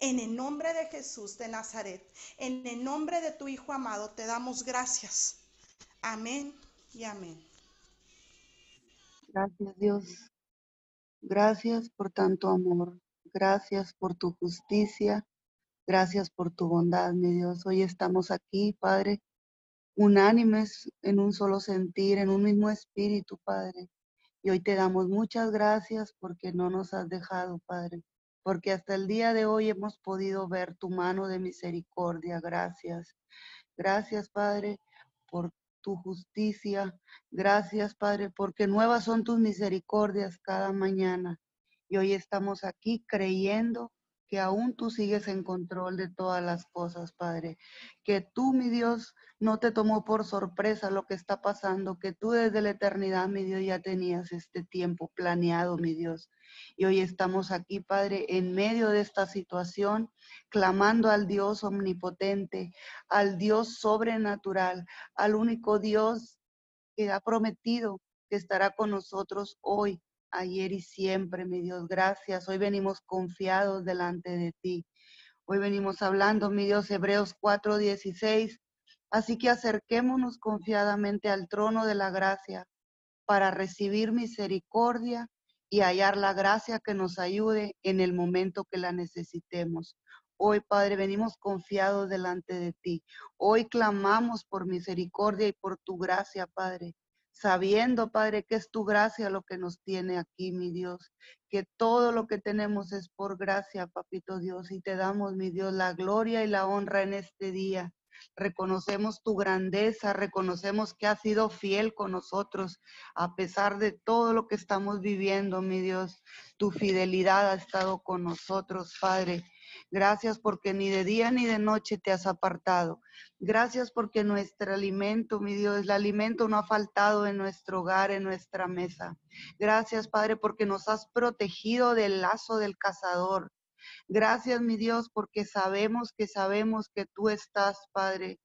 S2: En el nombre de Jesús de Nazaret, en el nombre de tu Hijo amado, te damos gracias. Amén y amén.
S3: Gracias Dios. Gracias por tanto amor. Gracias por tu justicia. Gracias por tu bondad, mi Dios. Hoy estamos aquí, Padre, unánimes en un solo sentir, en un mismo espíritu, Padre. Y hoy te damos muchas gracias porque no nos has dejado, Padre porque hasta el día de hoy hemos podido ver tu mano de misericordia. Gracias. Gracias, Padre, por tu justicia. Gracias, Padre, porque nuevas son tus misericordias cada mañana. Y hoy estamos aquí creyendo que aún tú sigues en control de todas las cosas, Padre. Que tú, mi Dios, no te tomó por sorpresa lo que está pasando, que tú desde la eternidad, mi Dios, ya tenías este tiempo planeado, mi Dios. Y hoy estamos aquí, Padre, en medio de esta situación, clamando al Dios omnipotente, al Dios sobrenatural, al único Dios que ha prometido que estará con nosotros hoy ayer y siempre, mi Dios. Gracias. Hoy venimos confiados delante de ti. Hoy venimos hablando, mi Dios, Hebreos 4:16. Así que acerquémonos confiadamente al trono de la gracia para recibir misericordia y hallar la gracia que nos ayude en el momento que la necesitemos. Hoy, Padre, venimos confiados delante de ti. Hoy clamamos por misericordia y por tu gracia, Padre sabiendo, Padre, que es tu gracia lo que nos tiene aquí, mi Dios, que todo lo que tenemos es por gracia, papito Dios, y te damos, mi Dios, la gloria y la honra en este día. Reconocemos tu grandeza, reconocemos que has sido fiel con nosotros a pesar de todo lo que estamos viviendo, mi Dios. Tu fidelidad ha estado con nosotros, Padre. Gracias porque ni de día ni de noche te has apartado. Gracias porque nuestro alimento, mi Dios, el alimento no ha faltado en nuestro hogar, en nuestra mesa. Gracias, Padre, porque nos has protegido del lazo del cazador. Gracias, mi Dios, porque sabemos que sabemos que tú estás, Padre,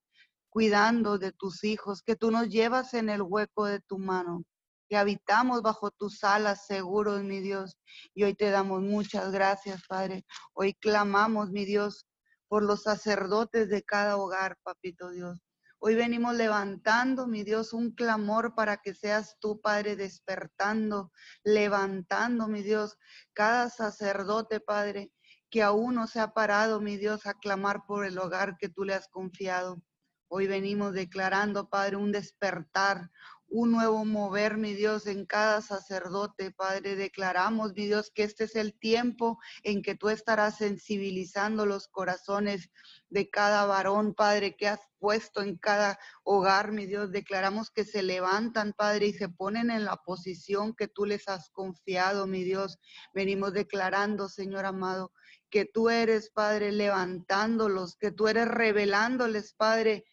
S3: cuidando de tus hijos, que tú nos llevas en el hueco de tu mano que habitamos bajo tus alas seguros, mi Dios. Y hoy te damos muchas gracias, Padre. Hoy clamamos, mi Dios, por los sacerdotes de cada hogar, papito Dios. Hoy venimos levantando, mi Dios, un clamor para que seas tú, Padre, despertando, levantando, mi Dios, cada sacerdote, Padre, que aún no se ha parado, mi Dios, a clamar por el hogar que tú le has confiado. Hoy venimos declarando, Padre, un despertar, un nuevo mover, mi Dios, en cada sacerdote, Padre. Declaramos, mi Dios, que este es el tiempo en que tú estarás sensibilizando los corazones de cada varón, Padre, que has puesto en cada hogar, mi Dios. Declaramos que se levantan, Padre, y se ponen en la posición que tú les has confiado, mi Dios. Venimos declarando, Señor amado, que tú eres, Padre, levantándolos, que tú eres revelándoles, Padre,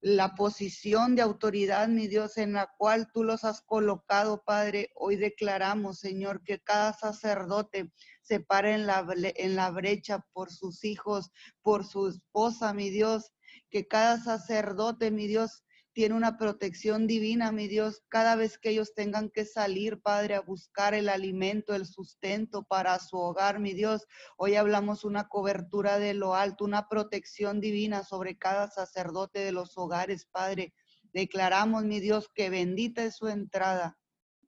S3: la posición de autoridad, mi Dios, en la cual tú los has colocado, Padre. Hoy declaramos, Señor, que cada sacerdote se pare en la, en la brecha por sus hijos, por su esposa, mi Dios. Que cada sacerdote, mi Dios, tiene una protección divina, mi Dios, cada vez que ellos tengan que salir, Padre, a buscar el alimento, el sustento para su hogar, mi Dios. Hoy hablamos una cobertura de lo alto, una protección divina sobre cada sacerdote de los hogares, Padre. Declaramos, mi Dios, que bendita es su entrada,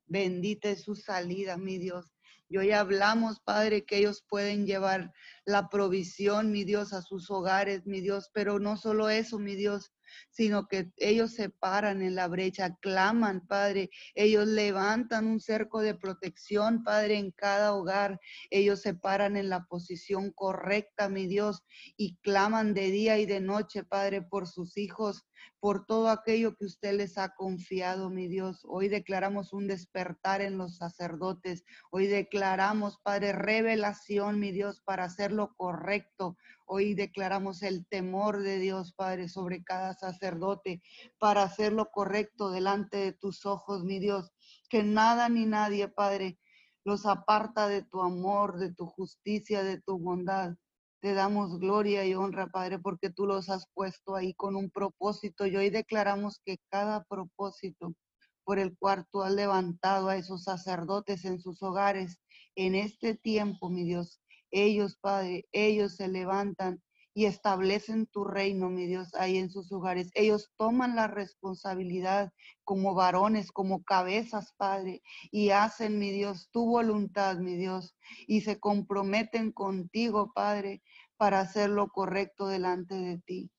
S3: bendita es su salida, mi Dios. Y hoy hablamos, Padre, que ellos pueden llevar la provisión, mi Dios, a sus hogares, mi Dios, pero no solo eso, mi Dios, sino que ellos se paran en la brecha, claman, Padre, ellos levantan un cerco de protección, Padre, en cada hogar, ellos se paran en la posición correcta, mi Dios, y claman de día y de noche, Padre, por sus hijos, por todo aquello que usted les ha confiado, mi Dios. Hoy declaramos un despertar en los sacerdotes. Hoy declaramos, Padre, revelación, mi Dios, para hacer lo correcto. Hoy declaramos el temor de Dios, Padre, sobre cada sacerdote para hacer lo correcto delante de tus ojos, mi Dios. Que nada ni nadie, Padre, los aparta de tu amor, de tu justicia, de tu bondad. Te damos gloria y honra, Padre, porque tú los has puesto ahí con un propósito y hoy declaramos que cada propósito por el cual tú has levantado a esos sacerdotes en sus hogares en este tiempo, mi Dios. Ellos, Padre, ellos se levantan y establecen tu reino, mi Dios, ahí en sus hogares. Ellos toman la responsabilidad como varones, como cabezas, Padre, y hacen, mi Dios, tu voluntad, mi Dios, y se comprometen contigo, Padre, para hacer lo correcto delante de ti.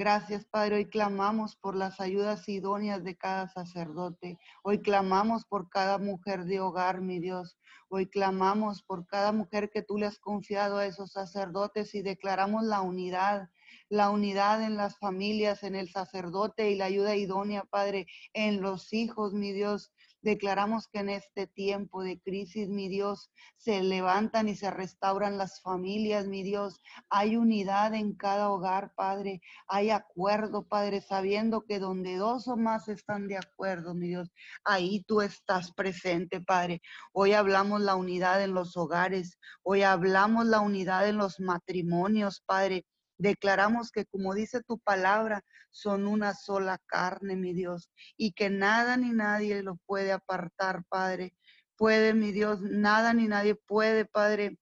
S3: Gracias, Padre. Hoy clamamos por las ayudas idóneas de cada sacerdote. Hoy clamamos por cada mujer de hogar, mi Dios. Hoy clamamos por cada mujer que tú le has confiado a esos sacerdotes y declaramos la unidad, la unidad en las familias, en el sacerdote y la ayuda idónea, Padre, en los hijos, mi Dios. Declaramos que en este tiempo de crisis, mi Dios, se levantan y se restauran las familias, mi Dios. Hay unidad en cada hogar, Padre. Hay acuerdo, Padre, sabiendo que donde dos o más están de acuerdo, mi Dios, ahí tú estás presente, Padre. Hoy hablamos la unidad en los hogares. Hoy hablamos la unidad en los matrimonios, Padre. Declaramos que como dice tu palabra, son una sola carne, mi Dios, y que nada ni nadie lo puede apartar, Padre. Puede, mi Dios, nada ni nadie puede, Padre,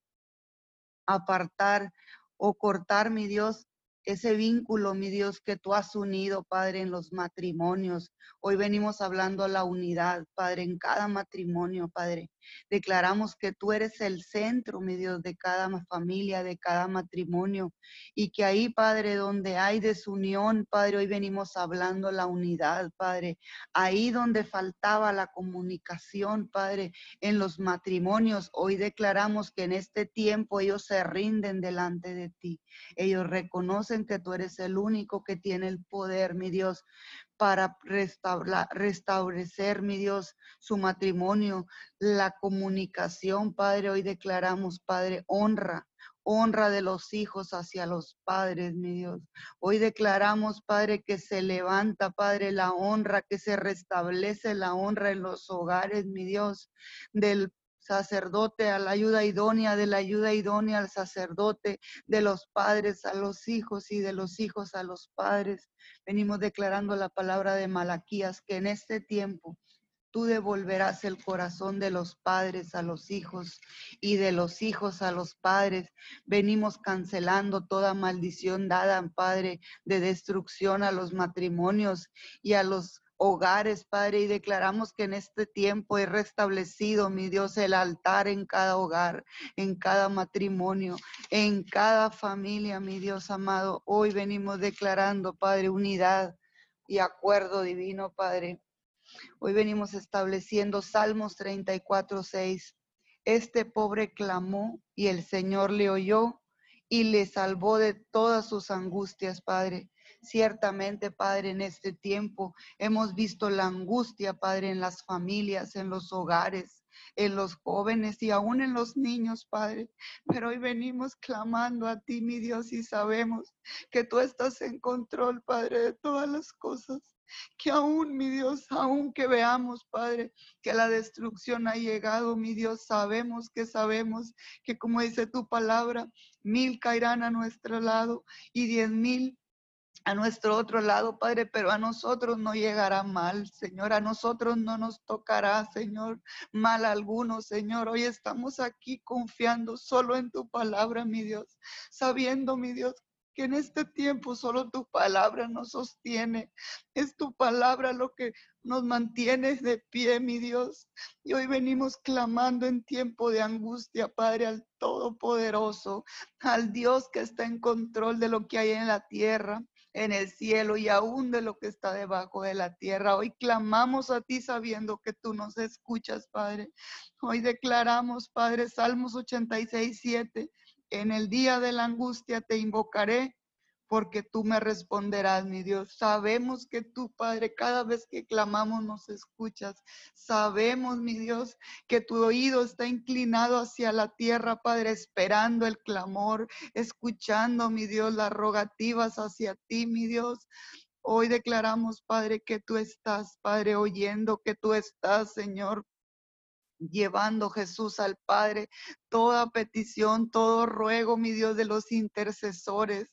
S3: apartar o cortar, mi Dios, ese vínculo, mi Dios, que tú has unido, Padre, en los matrimonios. Hoy venimos hablando la unidad, Padre, en cada matrimonio, Padre. Declaramos que tú eres el centro, mi Dios, de cada familia, de cada matrimonio. Y que ahí, Padre, donde hay desunión, Padre, hoy venimos hablando la unidad, Padre. Ahí donde faltaba la comunicación, Padre, en los matrimonios, hoy declaramos que en este tiempo ellos se rinden delante de ti. Ellos reconocen que tú eres el único que tiene el poder, mi Dios, para restablecer, mi Dios, su matrimonio, la comunicación, Padre. Hoy declaramos, Padre, honra, honra de los hijos hacia los padres, mi Dios. Hoy declaramos, Padre, que se levanta, Padre, la honra, que se restablece la honra en los hogares, mi Dios, del sacerdote a la ayuda idónea, de la ayuda idónea al sacerdote, de los padres a los hijos y de los hijos a los padres. Venimos declarando la palabra de Malaquías que en este tiempo tú devolverás el corazón de los padres a los hijos y de los hijos a los padres. Venimos cancelando toda maldición dada, Padre, de destrucción a los matrimonios y a los hogares, Padre, y declaramos que en este tiempo he restablecido, mi Dios, el altar en cada hogar, en cada matrimonio, en cada familia, mi Dios amado. Hoy venimos declarando, Padre, unidad y acuerdo divino, Padre. Hoy venimos estableciendo Salmos 34, 6. Este pobre clamó y el Señor le oyó y le salvó de todas sus angustias, Padre. Ciertamente, Padre, en este tiempo hemos visto la angustia, Padre, en las familias, en los hogares, en los jóvenes y aún en los niños, Padre. Pero hoy venimos clamando a ti, mi Dios, y sabemos que tú estás en control, Padre, de todas las cosas. Que aún, mi Dios, aún que veamos, Padre, que la destrucción ha llegado, mi Dios, sabemos que sabemos que como dice tu palabra, mil caerán a nuestro lado y diez mil a nuestro otro lado, Padre, pero a nosotros no llegará mal, Señor, a nosotros no nos tocará, Señor, mal alguno, Señor. Hoy estamos aquí confiando solo en tu palabra, mi Dios, sabiendo, mi Dios, que en este tiempo solo tu palabra nos sostiene. Es tu palabra lo que nos mantiene de pie, mi Dios. Y hoy venimos clamando en tiempo de angustia, Padre, al Todopoderoso, al Dios que está en control de lo que hay en la tierra en el cielo y aún de lo que está debajo de la tierra. Hoy clamamos a ti sabiendo que tú nos escuchas, Padre. Hoy declaramos, Padre, Salmos 86, 7, en el día de la angustia te invocaré porque tú me responderás, mi Dios. Sabemos que tú, Padre, cada vez que clamamos nos escuchas. Sabemos, mi Dios, que tu oído está inclinado hacia la tierra, Padre, esperando el clamor, escuchando, mi Dios, las rogativas hacia ti, mi Dios. Hoy declaramos, Padre, que tú estás, Padre, oyendo, que tú estás, Señor, llevando Jesús al Padre toda petición, todo ruego, mi Dios, de los intercesores.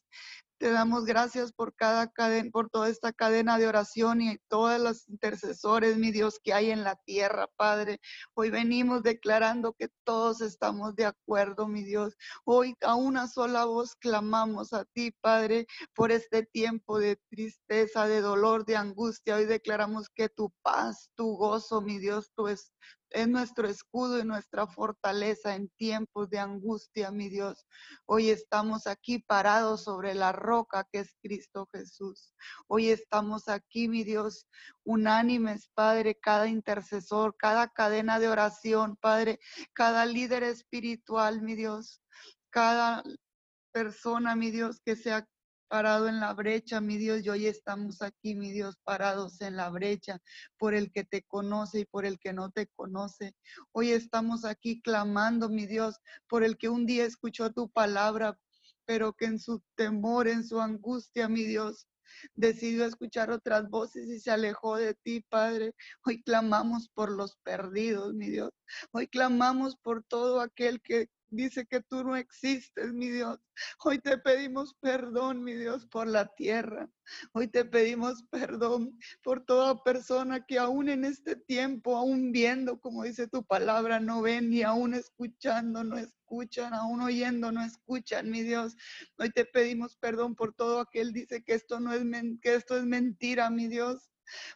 S3: Te damos gracias por cada cadena, por toda esta cadena de oración y todos los intercesores, mi Dios, que hay en la tierra, Padre. Hoy venimos declarando que todos estamos de acuerdo, mi Dios. Hoy a una sola voz clamamos a ti, Padre, por este tiempo de tristeza, de dolor, de angustia. Hoy declaramos que tu paz, tu gozo, mi Dios, tu, es, es nuestro escudo y nuestra fortaleza en tiempos de angustia, mi Dios. Hoy estamos aquí parados sobre la roca que es Cristo Jesús. Hoy estamos aquí, mi Dios, unánimes, Padre, cada intercesor, cada cadena de oración, Padre, cada líder espiritual, mi Dios, cada persona, mi Dios, que sea parado en la brecha, mi Dios, y hoy estamos aquí, mi Dios, parados en la brecha por el que te conoce y por el que no te conoce. Hoy estamos aquí clamando, mi Dios, por el que un día escuchó tu palabra, pero que en su temor, en su angustia, mi Dios, decidió escuchar otras voces y se alejó de ti, Padre. Hoy clamamos por los perdidos, mi Dios. Hoy clamamos por todo aquel que dice que tú no existes, mi Dios. Hoy te pedimos perdón, mi Dios, por la tierra. Hoy te pedimos perdón por toda persona que aún en este tiempo, aún viendo, como dice tu palabra, no ven y aún escuchando, no escuchan, aún oyendo, no escuchan, mi Dios. Hoy te pedimos perdón por todo aquel dice que esto no es que esto es mentira, mi Dios.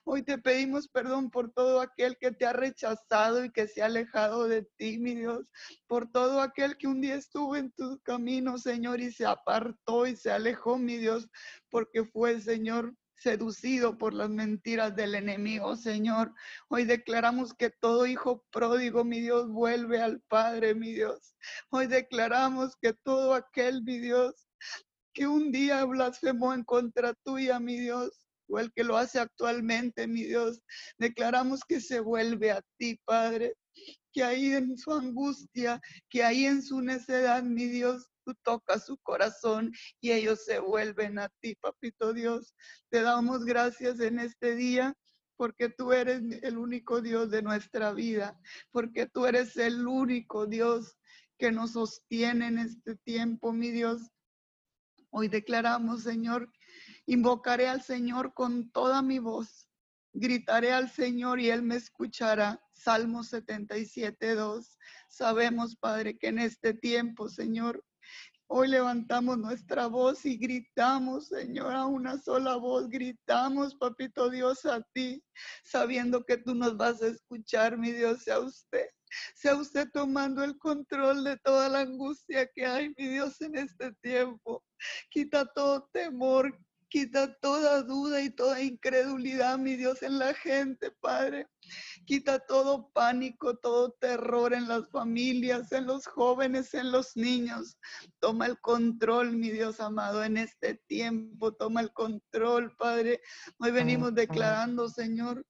S3: Hoy te pedimos perdón por todo aquel que te ha rechazado y que se ha alejado de ti, mi Dios. Por todo aquel que un día estuvo en tu camino, Señor, y se apartó y se alejó, mi Dios, porque fue, Señor, seducido por las mentiras del enemigo, Señor. Hoy declaramos que todo hijo pródigo, mi Dios, vuelve al Padre, mi Dios. Hoy declaramos que todo aquel, mi Dios, que un día blasfemó en contra tuya, mi Dios, el que lo hace actualmente, mi Dios. Declaramos que se vuelve a ti, Padre, que ahí en su angustia, que ahí en su necedad, mi Dios, tú tocas su corazón y ellos se vuelven a ti, papito Dios. Te damos gracias en este día porque tú eres el único Dios de nuestra vida, porque tú eres el único Dios que nos sostiene en este tiempo, mi Dios. Hoy declaramos, Señor, Invocaré al Señor con toda mi voz. Gritaré al Señor y Él me escuchará. Salmo 77, 2. Sabemos, Padre, que en este tiempo, Señor, Hoy levantamos nuestra voz y gritamos, Señor, a una sola voz. Gritamos, Papito Dios, a ti, sabiendo que tú nos vas a escuchar, mi Dios, sea usted. Sea usted tomando el control de toda la angustia que hay, mi Dios, en este tiempo. Quita todo temor, Quita toda duda y toda incredulidad, mi Dios, en la gente, Padre. Quita todo pánico, todo terror en las familias, en los jóvenes, en los niños. Toma el control, mi Dios amado, en este tiempo. Toma el control, Padre. Hoy venimos declarando, Señor,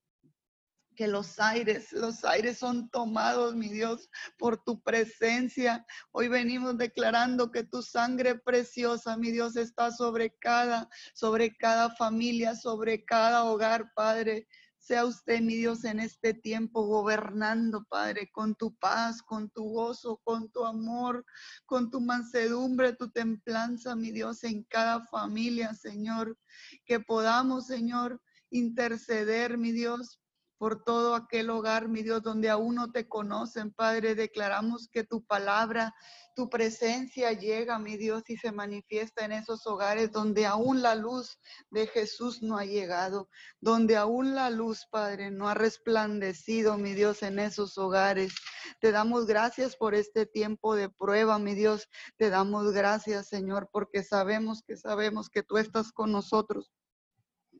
S3: que los aires, los aires son tomados, mi Dios, por tu presencia. Hoy venimos declarando que tu sangre preciosa, mi Dios, está sobre cada, sobre cada familia, sobre cada hogar, Padre. Sea usted, mi Dios, en este tiempo gobernando, Padre, con tu paz, con tu gozo, con tu amor, con tu mansedumbre, tu templanza, mi Dios, en cada familia, Señor. Que podamos, Señor, interceder, mi Dios, por todo aquel hogar, mi Dios, donde aún no te conocen, Padre. Declaramos que tu palabra, tu presencia llega, mi Dios, y se manifiesta en esos hogares donde aún la luz de Jesús no ha llegado, donde aún la luz, Padre, no ha resplandecido, mi Dios, en esos hogares. Te damos gracias por este tiempo de prueba, mi Dios. Te damos gracias, Señor, porque sabemos que sabemos que tú estás con nosotros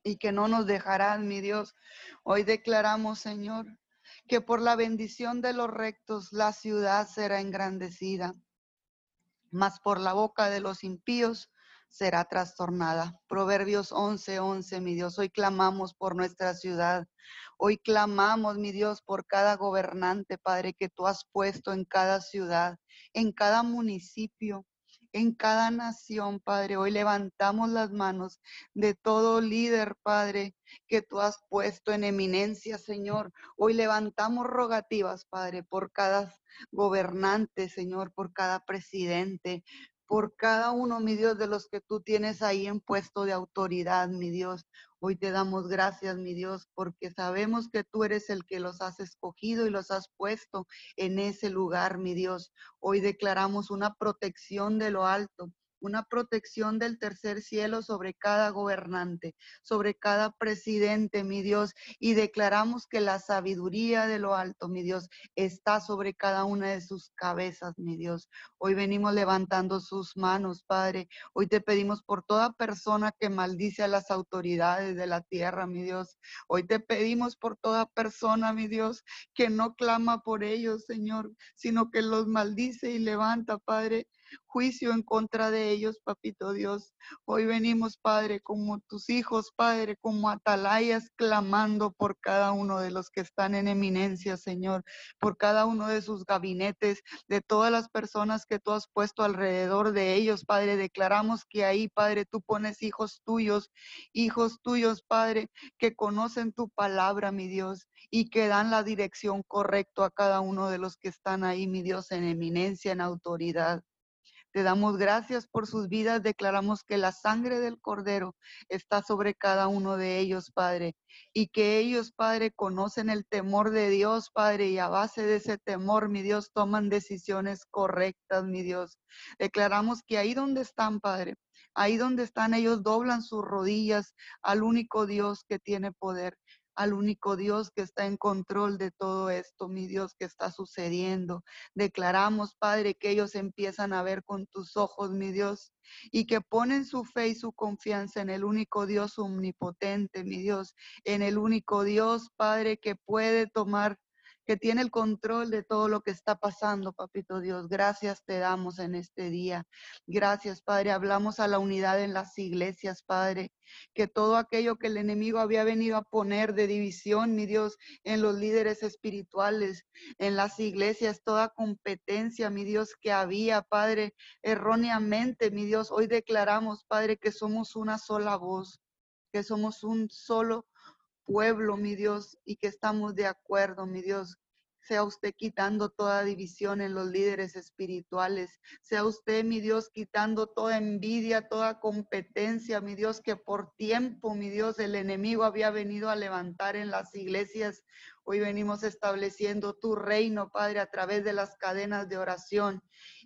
S3: y que no nos dejarán, mi Dios. Hoy declaramos, Señor, que por la bendición de los rectos la ciudad será engrandecida, mas por la boca de los impíos será trastornada. Proverbios 11, 11, mi Dios, hoy clamamos por nuestra ciudad. Hoy clamamos, mi Dios, por cada gobernante, Padre, que tú has puesto en cada ciudad, en cada municipio, en cada nación, Padre. Hoy levantamos las manos de todo líder, Padre, que tú has puesto en eminencia, Señor. Hoy levantamos rogativas, Padre, por cada gobernante, Señor, por cada presidente, por cada uno, mi Dios, de los que tú tienes ahí en puesto de autoridad, mi Dios. Hoy te damos gracias, mi Dios, porque sabemos que tú eres el que los has escogido y los has puesto en ese lugar, mi Dios. Hoy declaramos una protección de lo alto una protección del tercer cielo sobre cada gobernante, sobre cada presidente, mi Dios, y declaramos que la sabiduría de lo alto, mi Dios, está sobre cada una de sus cabezas, mi Dios. Hoy venimos levantando sus manos, Padre. Hoy te pedimos por toda persona que maldice a las autoridades de la tierra, mi Dios. Hoy te pedimos por toda persona, mi Dios, que no clama por ellos, Señor, sino que los maldice y levanta, Padre juicio en contra de ellos, papito Dios. Hoy venimos, Padre, como tus hijos, Padre, como atalayas, clamando por cada uno de los que están en eminencia, Señor, por cada uno de sus gabinetes, de todas las personas que tú has puesto alrededor de ellos, Padre. Declaramos que ahí, Padre, tú pones hijos tuyos, hijos tuyos, Padre, que conocen tu palabra, mi Dios, y que dan la dirección correcta a cada uno de los que están ahí, mi Dios, en eminencia, en autoridad. Te damos gracias por sus vidas. Declaramos que la sangre del Cordero está sobre cada uno de ellos, Padre. Y que ellos, Padre, conocen el temor de Dios, Padre. Y a base de ese temor, mi Dios, toman decisiones correctas, mi Dios. Declaramos que ahí donde están, Padre, ahí donde están ellos doblan sus rodillas al único Dios que tiene poder al único Dios que está en control de todo esto, mi Dios, que está sucediendo. Declaramos, Padre, que ellos empiezan a ver con tus ojos, mi Dios, y que ponen su fe y su confianza en el único Dios omnipotente, mi Dios, en el único Dios, Padre, que puede tomar que tiene el control de todo lo que está pasando, papito Dios. Gracias te damos en este día. Gracias, Padre. Hablamos a la unidad en las iglesias, Padre. Que todo aquello que el enemigo había venido a poner de división, mi Dios, en los líderes espirituales, en las iglesias, toda competencia, mi Dios, que había, Padre, erróneamente, mi Dios, hoy declaramos, Padre, que somos una sola voz, que somos un solo pueblo, mi Dios, y que estamos de acuerdo, mi Dios. Sea usted quitando toda división en los líderes espirituales. Sea usted, mi Dios, quitando toda envidia, toda competencia, mi Dios, que por tiempo, mi Dios, el enemigo había venido a levantar en las iglesias. Hoy venimos estableciendo tu reino, Padre, a través de las cadenas de oración.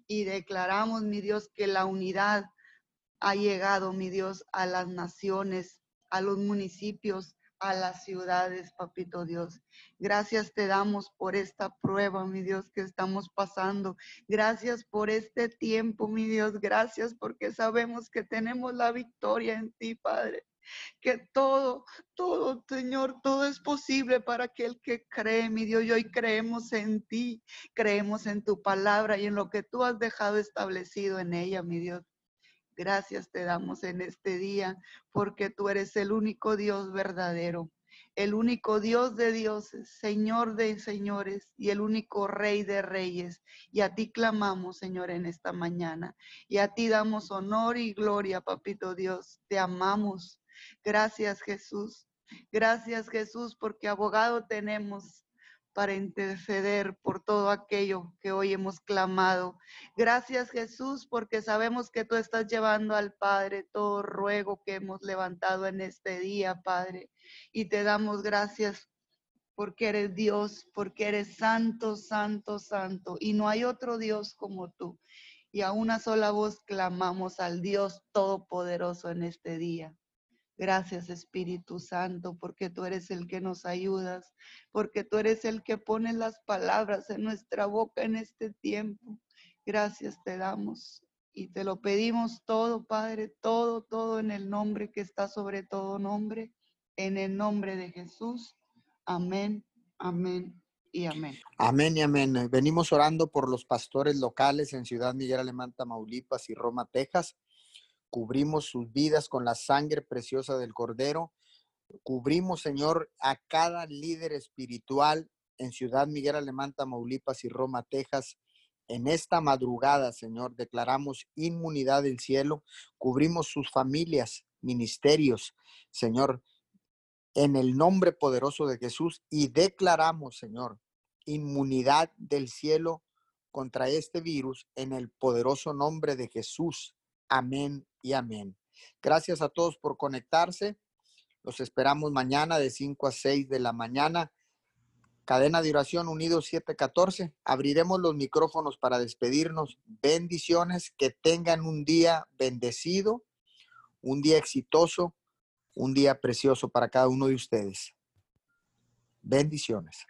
S3: Y declaramos, mi Dios, que la unidad ha llegado, mi Dios, a las naciones, a los municipios, a las ciudades, papito Dios. Gracias te damos por esta prueba, mi Dios, que estamos pasando. Gracias por este tiempo, mi Dios. Gracias porque sabemos que tenemos la victoria en ti, Padre. Que todo, todo, Señor, todo es posible para aquel que cree, mi Dios. Y hoy creemos en ti, creemos en tu palabra y en lo que tú has dejado establecido en ella, mi Dios. Gracias te damos en este día porque tú eres el único Dios verdadero, el único Dios de dioses, Señor de señores y el único Rey de reyes. Y a ti clamamos, Señor, en esta mañana. Y a ti damos honor y gloria, Papito Dios. Te amamos. Gracias, Jesús. Gracias, Jesús, porque abogado tenemos para interceder por todo aquello que hoy hemos clamado. Gracias Jesús, porque sabemos que tú estás llevando al Padre todo ruego que hemos levantado en este día, Padre. Y te damos gracias porque eres Dios, porque eres santo, santo, santo. Y no hay otro Dios como tú. Y a una sola voz clamamos al Dios Todopoderoso en este día. Gracias Espíritu Santo, porque tú eres el que nos ayudas, porque tú eres el que pone las palabras en nuestra boca en este tiempo. Gracias te damos y te lo pedimos todo, Padre, todo, todo en el nombre que está sobre todo nombre, en el nombre de Jesús. Amén, amén y amén.
S1: Amén y amén. Venimos orando por los pastores locales en Ciudad Miguel Alemán, Tamaulipas y Roma, Texas cubrimos sus vidas con la sangre preciosa del Cordero. Cubrimos, Señor, a cada líder espiritual en Ciudad Miguel Alemán, Tamaulipas y Roma, Texas, En esta madrugada, Señor, declaramos inmunidad del cielo, cubrimos sus familias, ministerios, Señor, en el nombre poderoso de Jesús y declaramos, Señor, inmunidad del cielo contra este virus en el poderoso nombre de Jesús. Amén y amén. Gracias a todos por conectarse. Los esperamos mañana de 5 a 6 de la mañana. Cadena de oración Unidos 714. Abriremos los micrófonos para despedirnos. Bendiciones. Que tengan un día bendecido, un día exitoso, un día precioso para cada uno de ustedes. Bendiciones.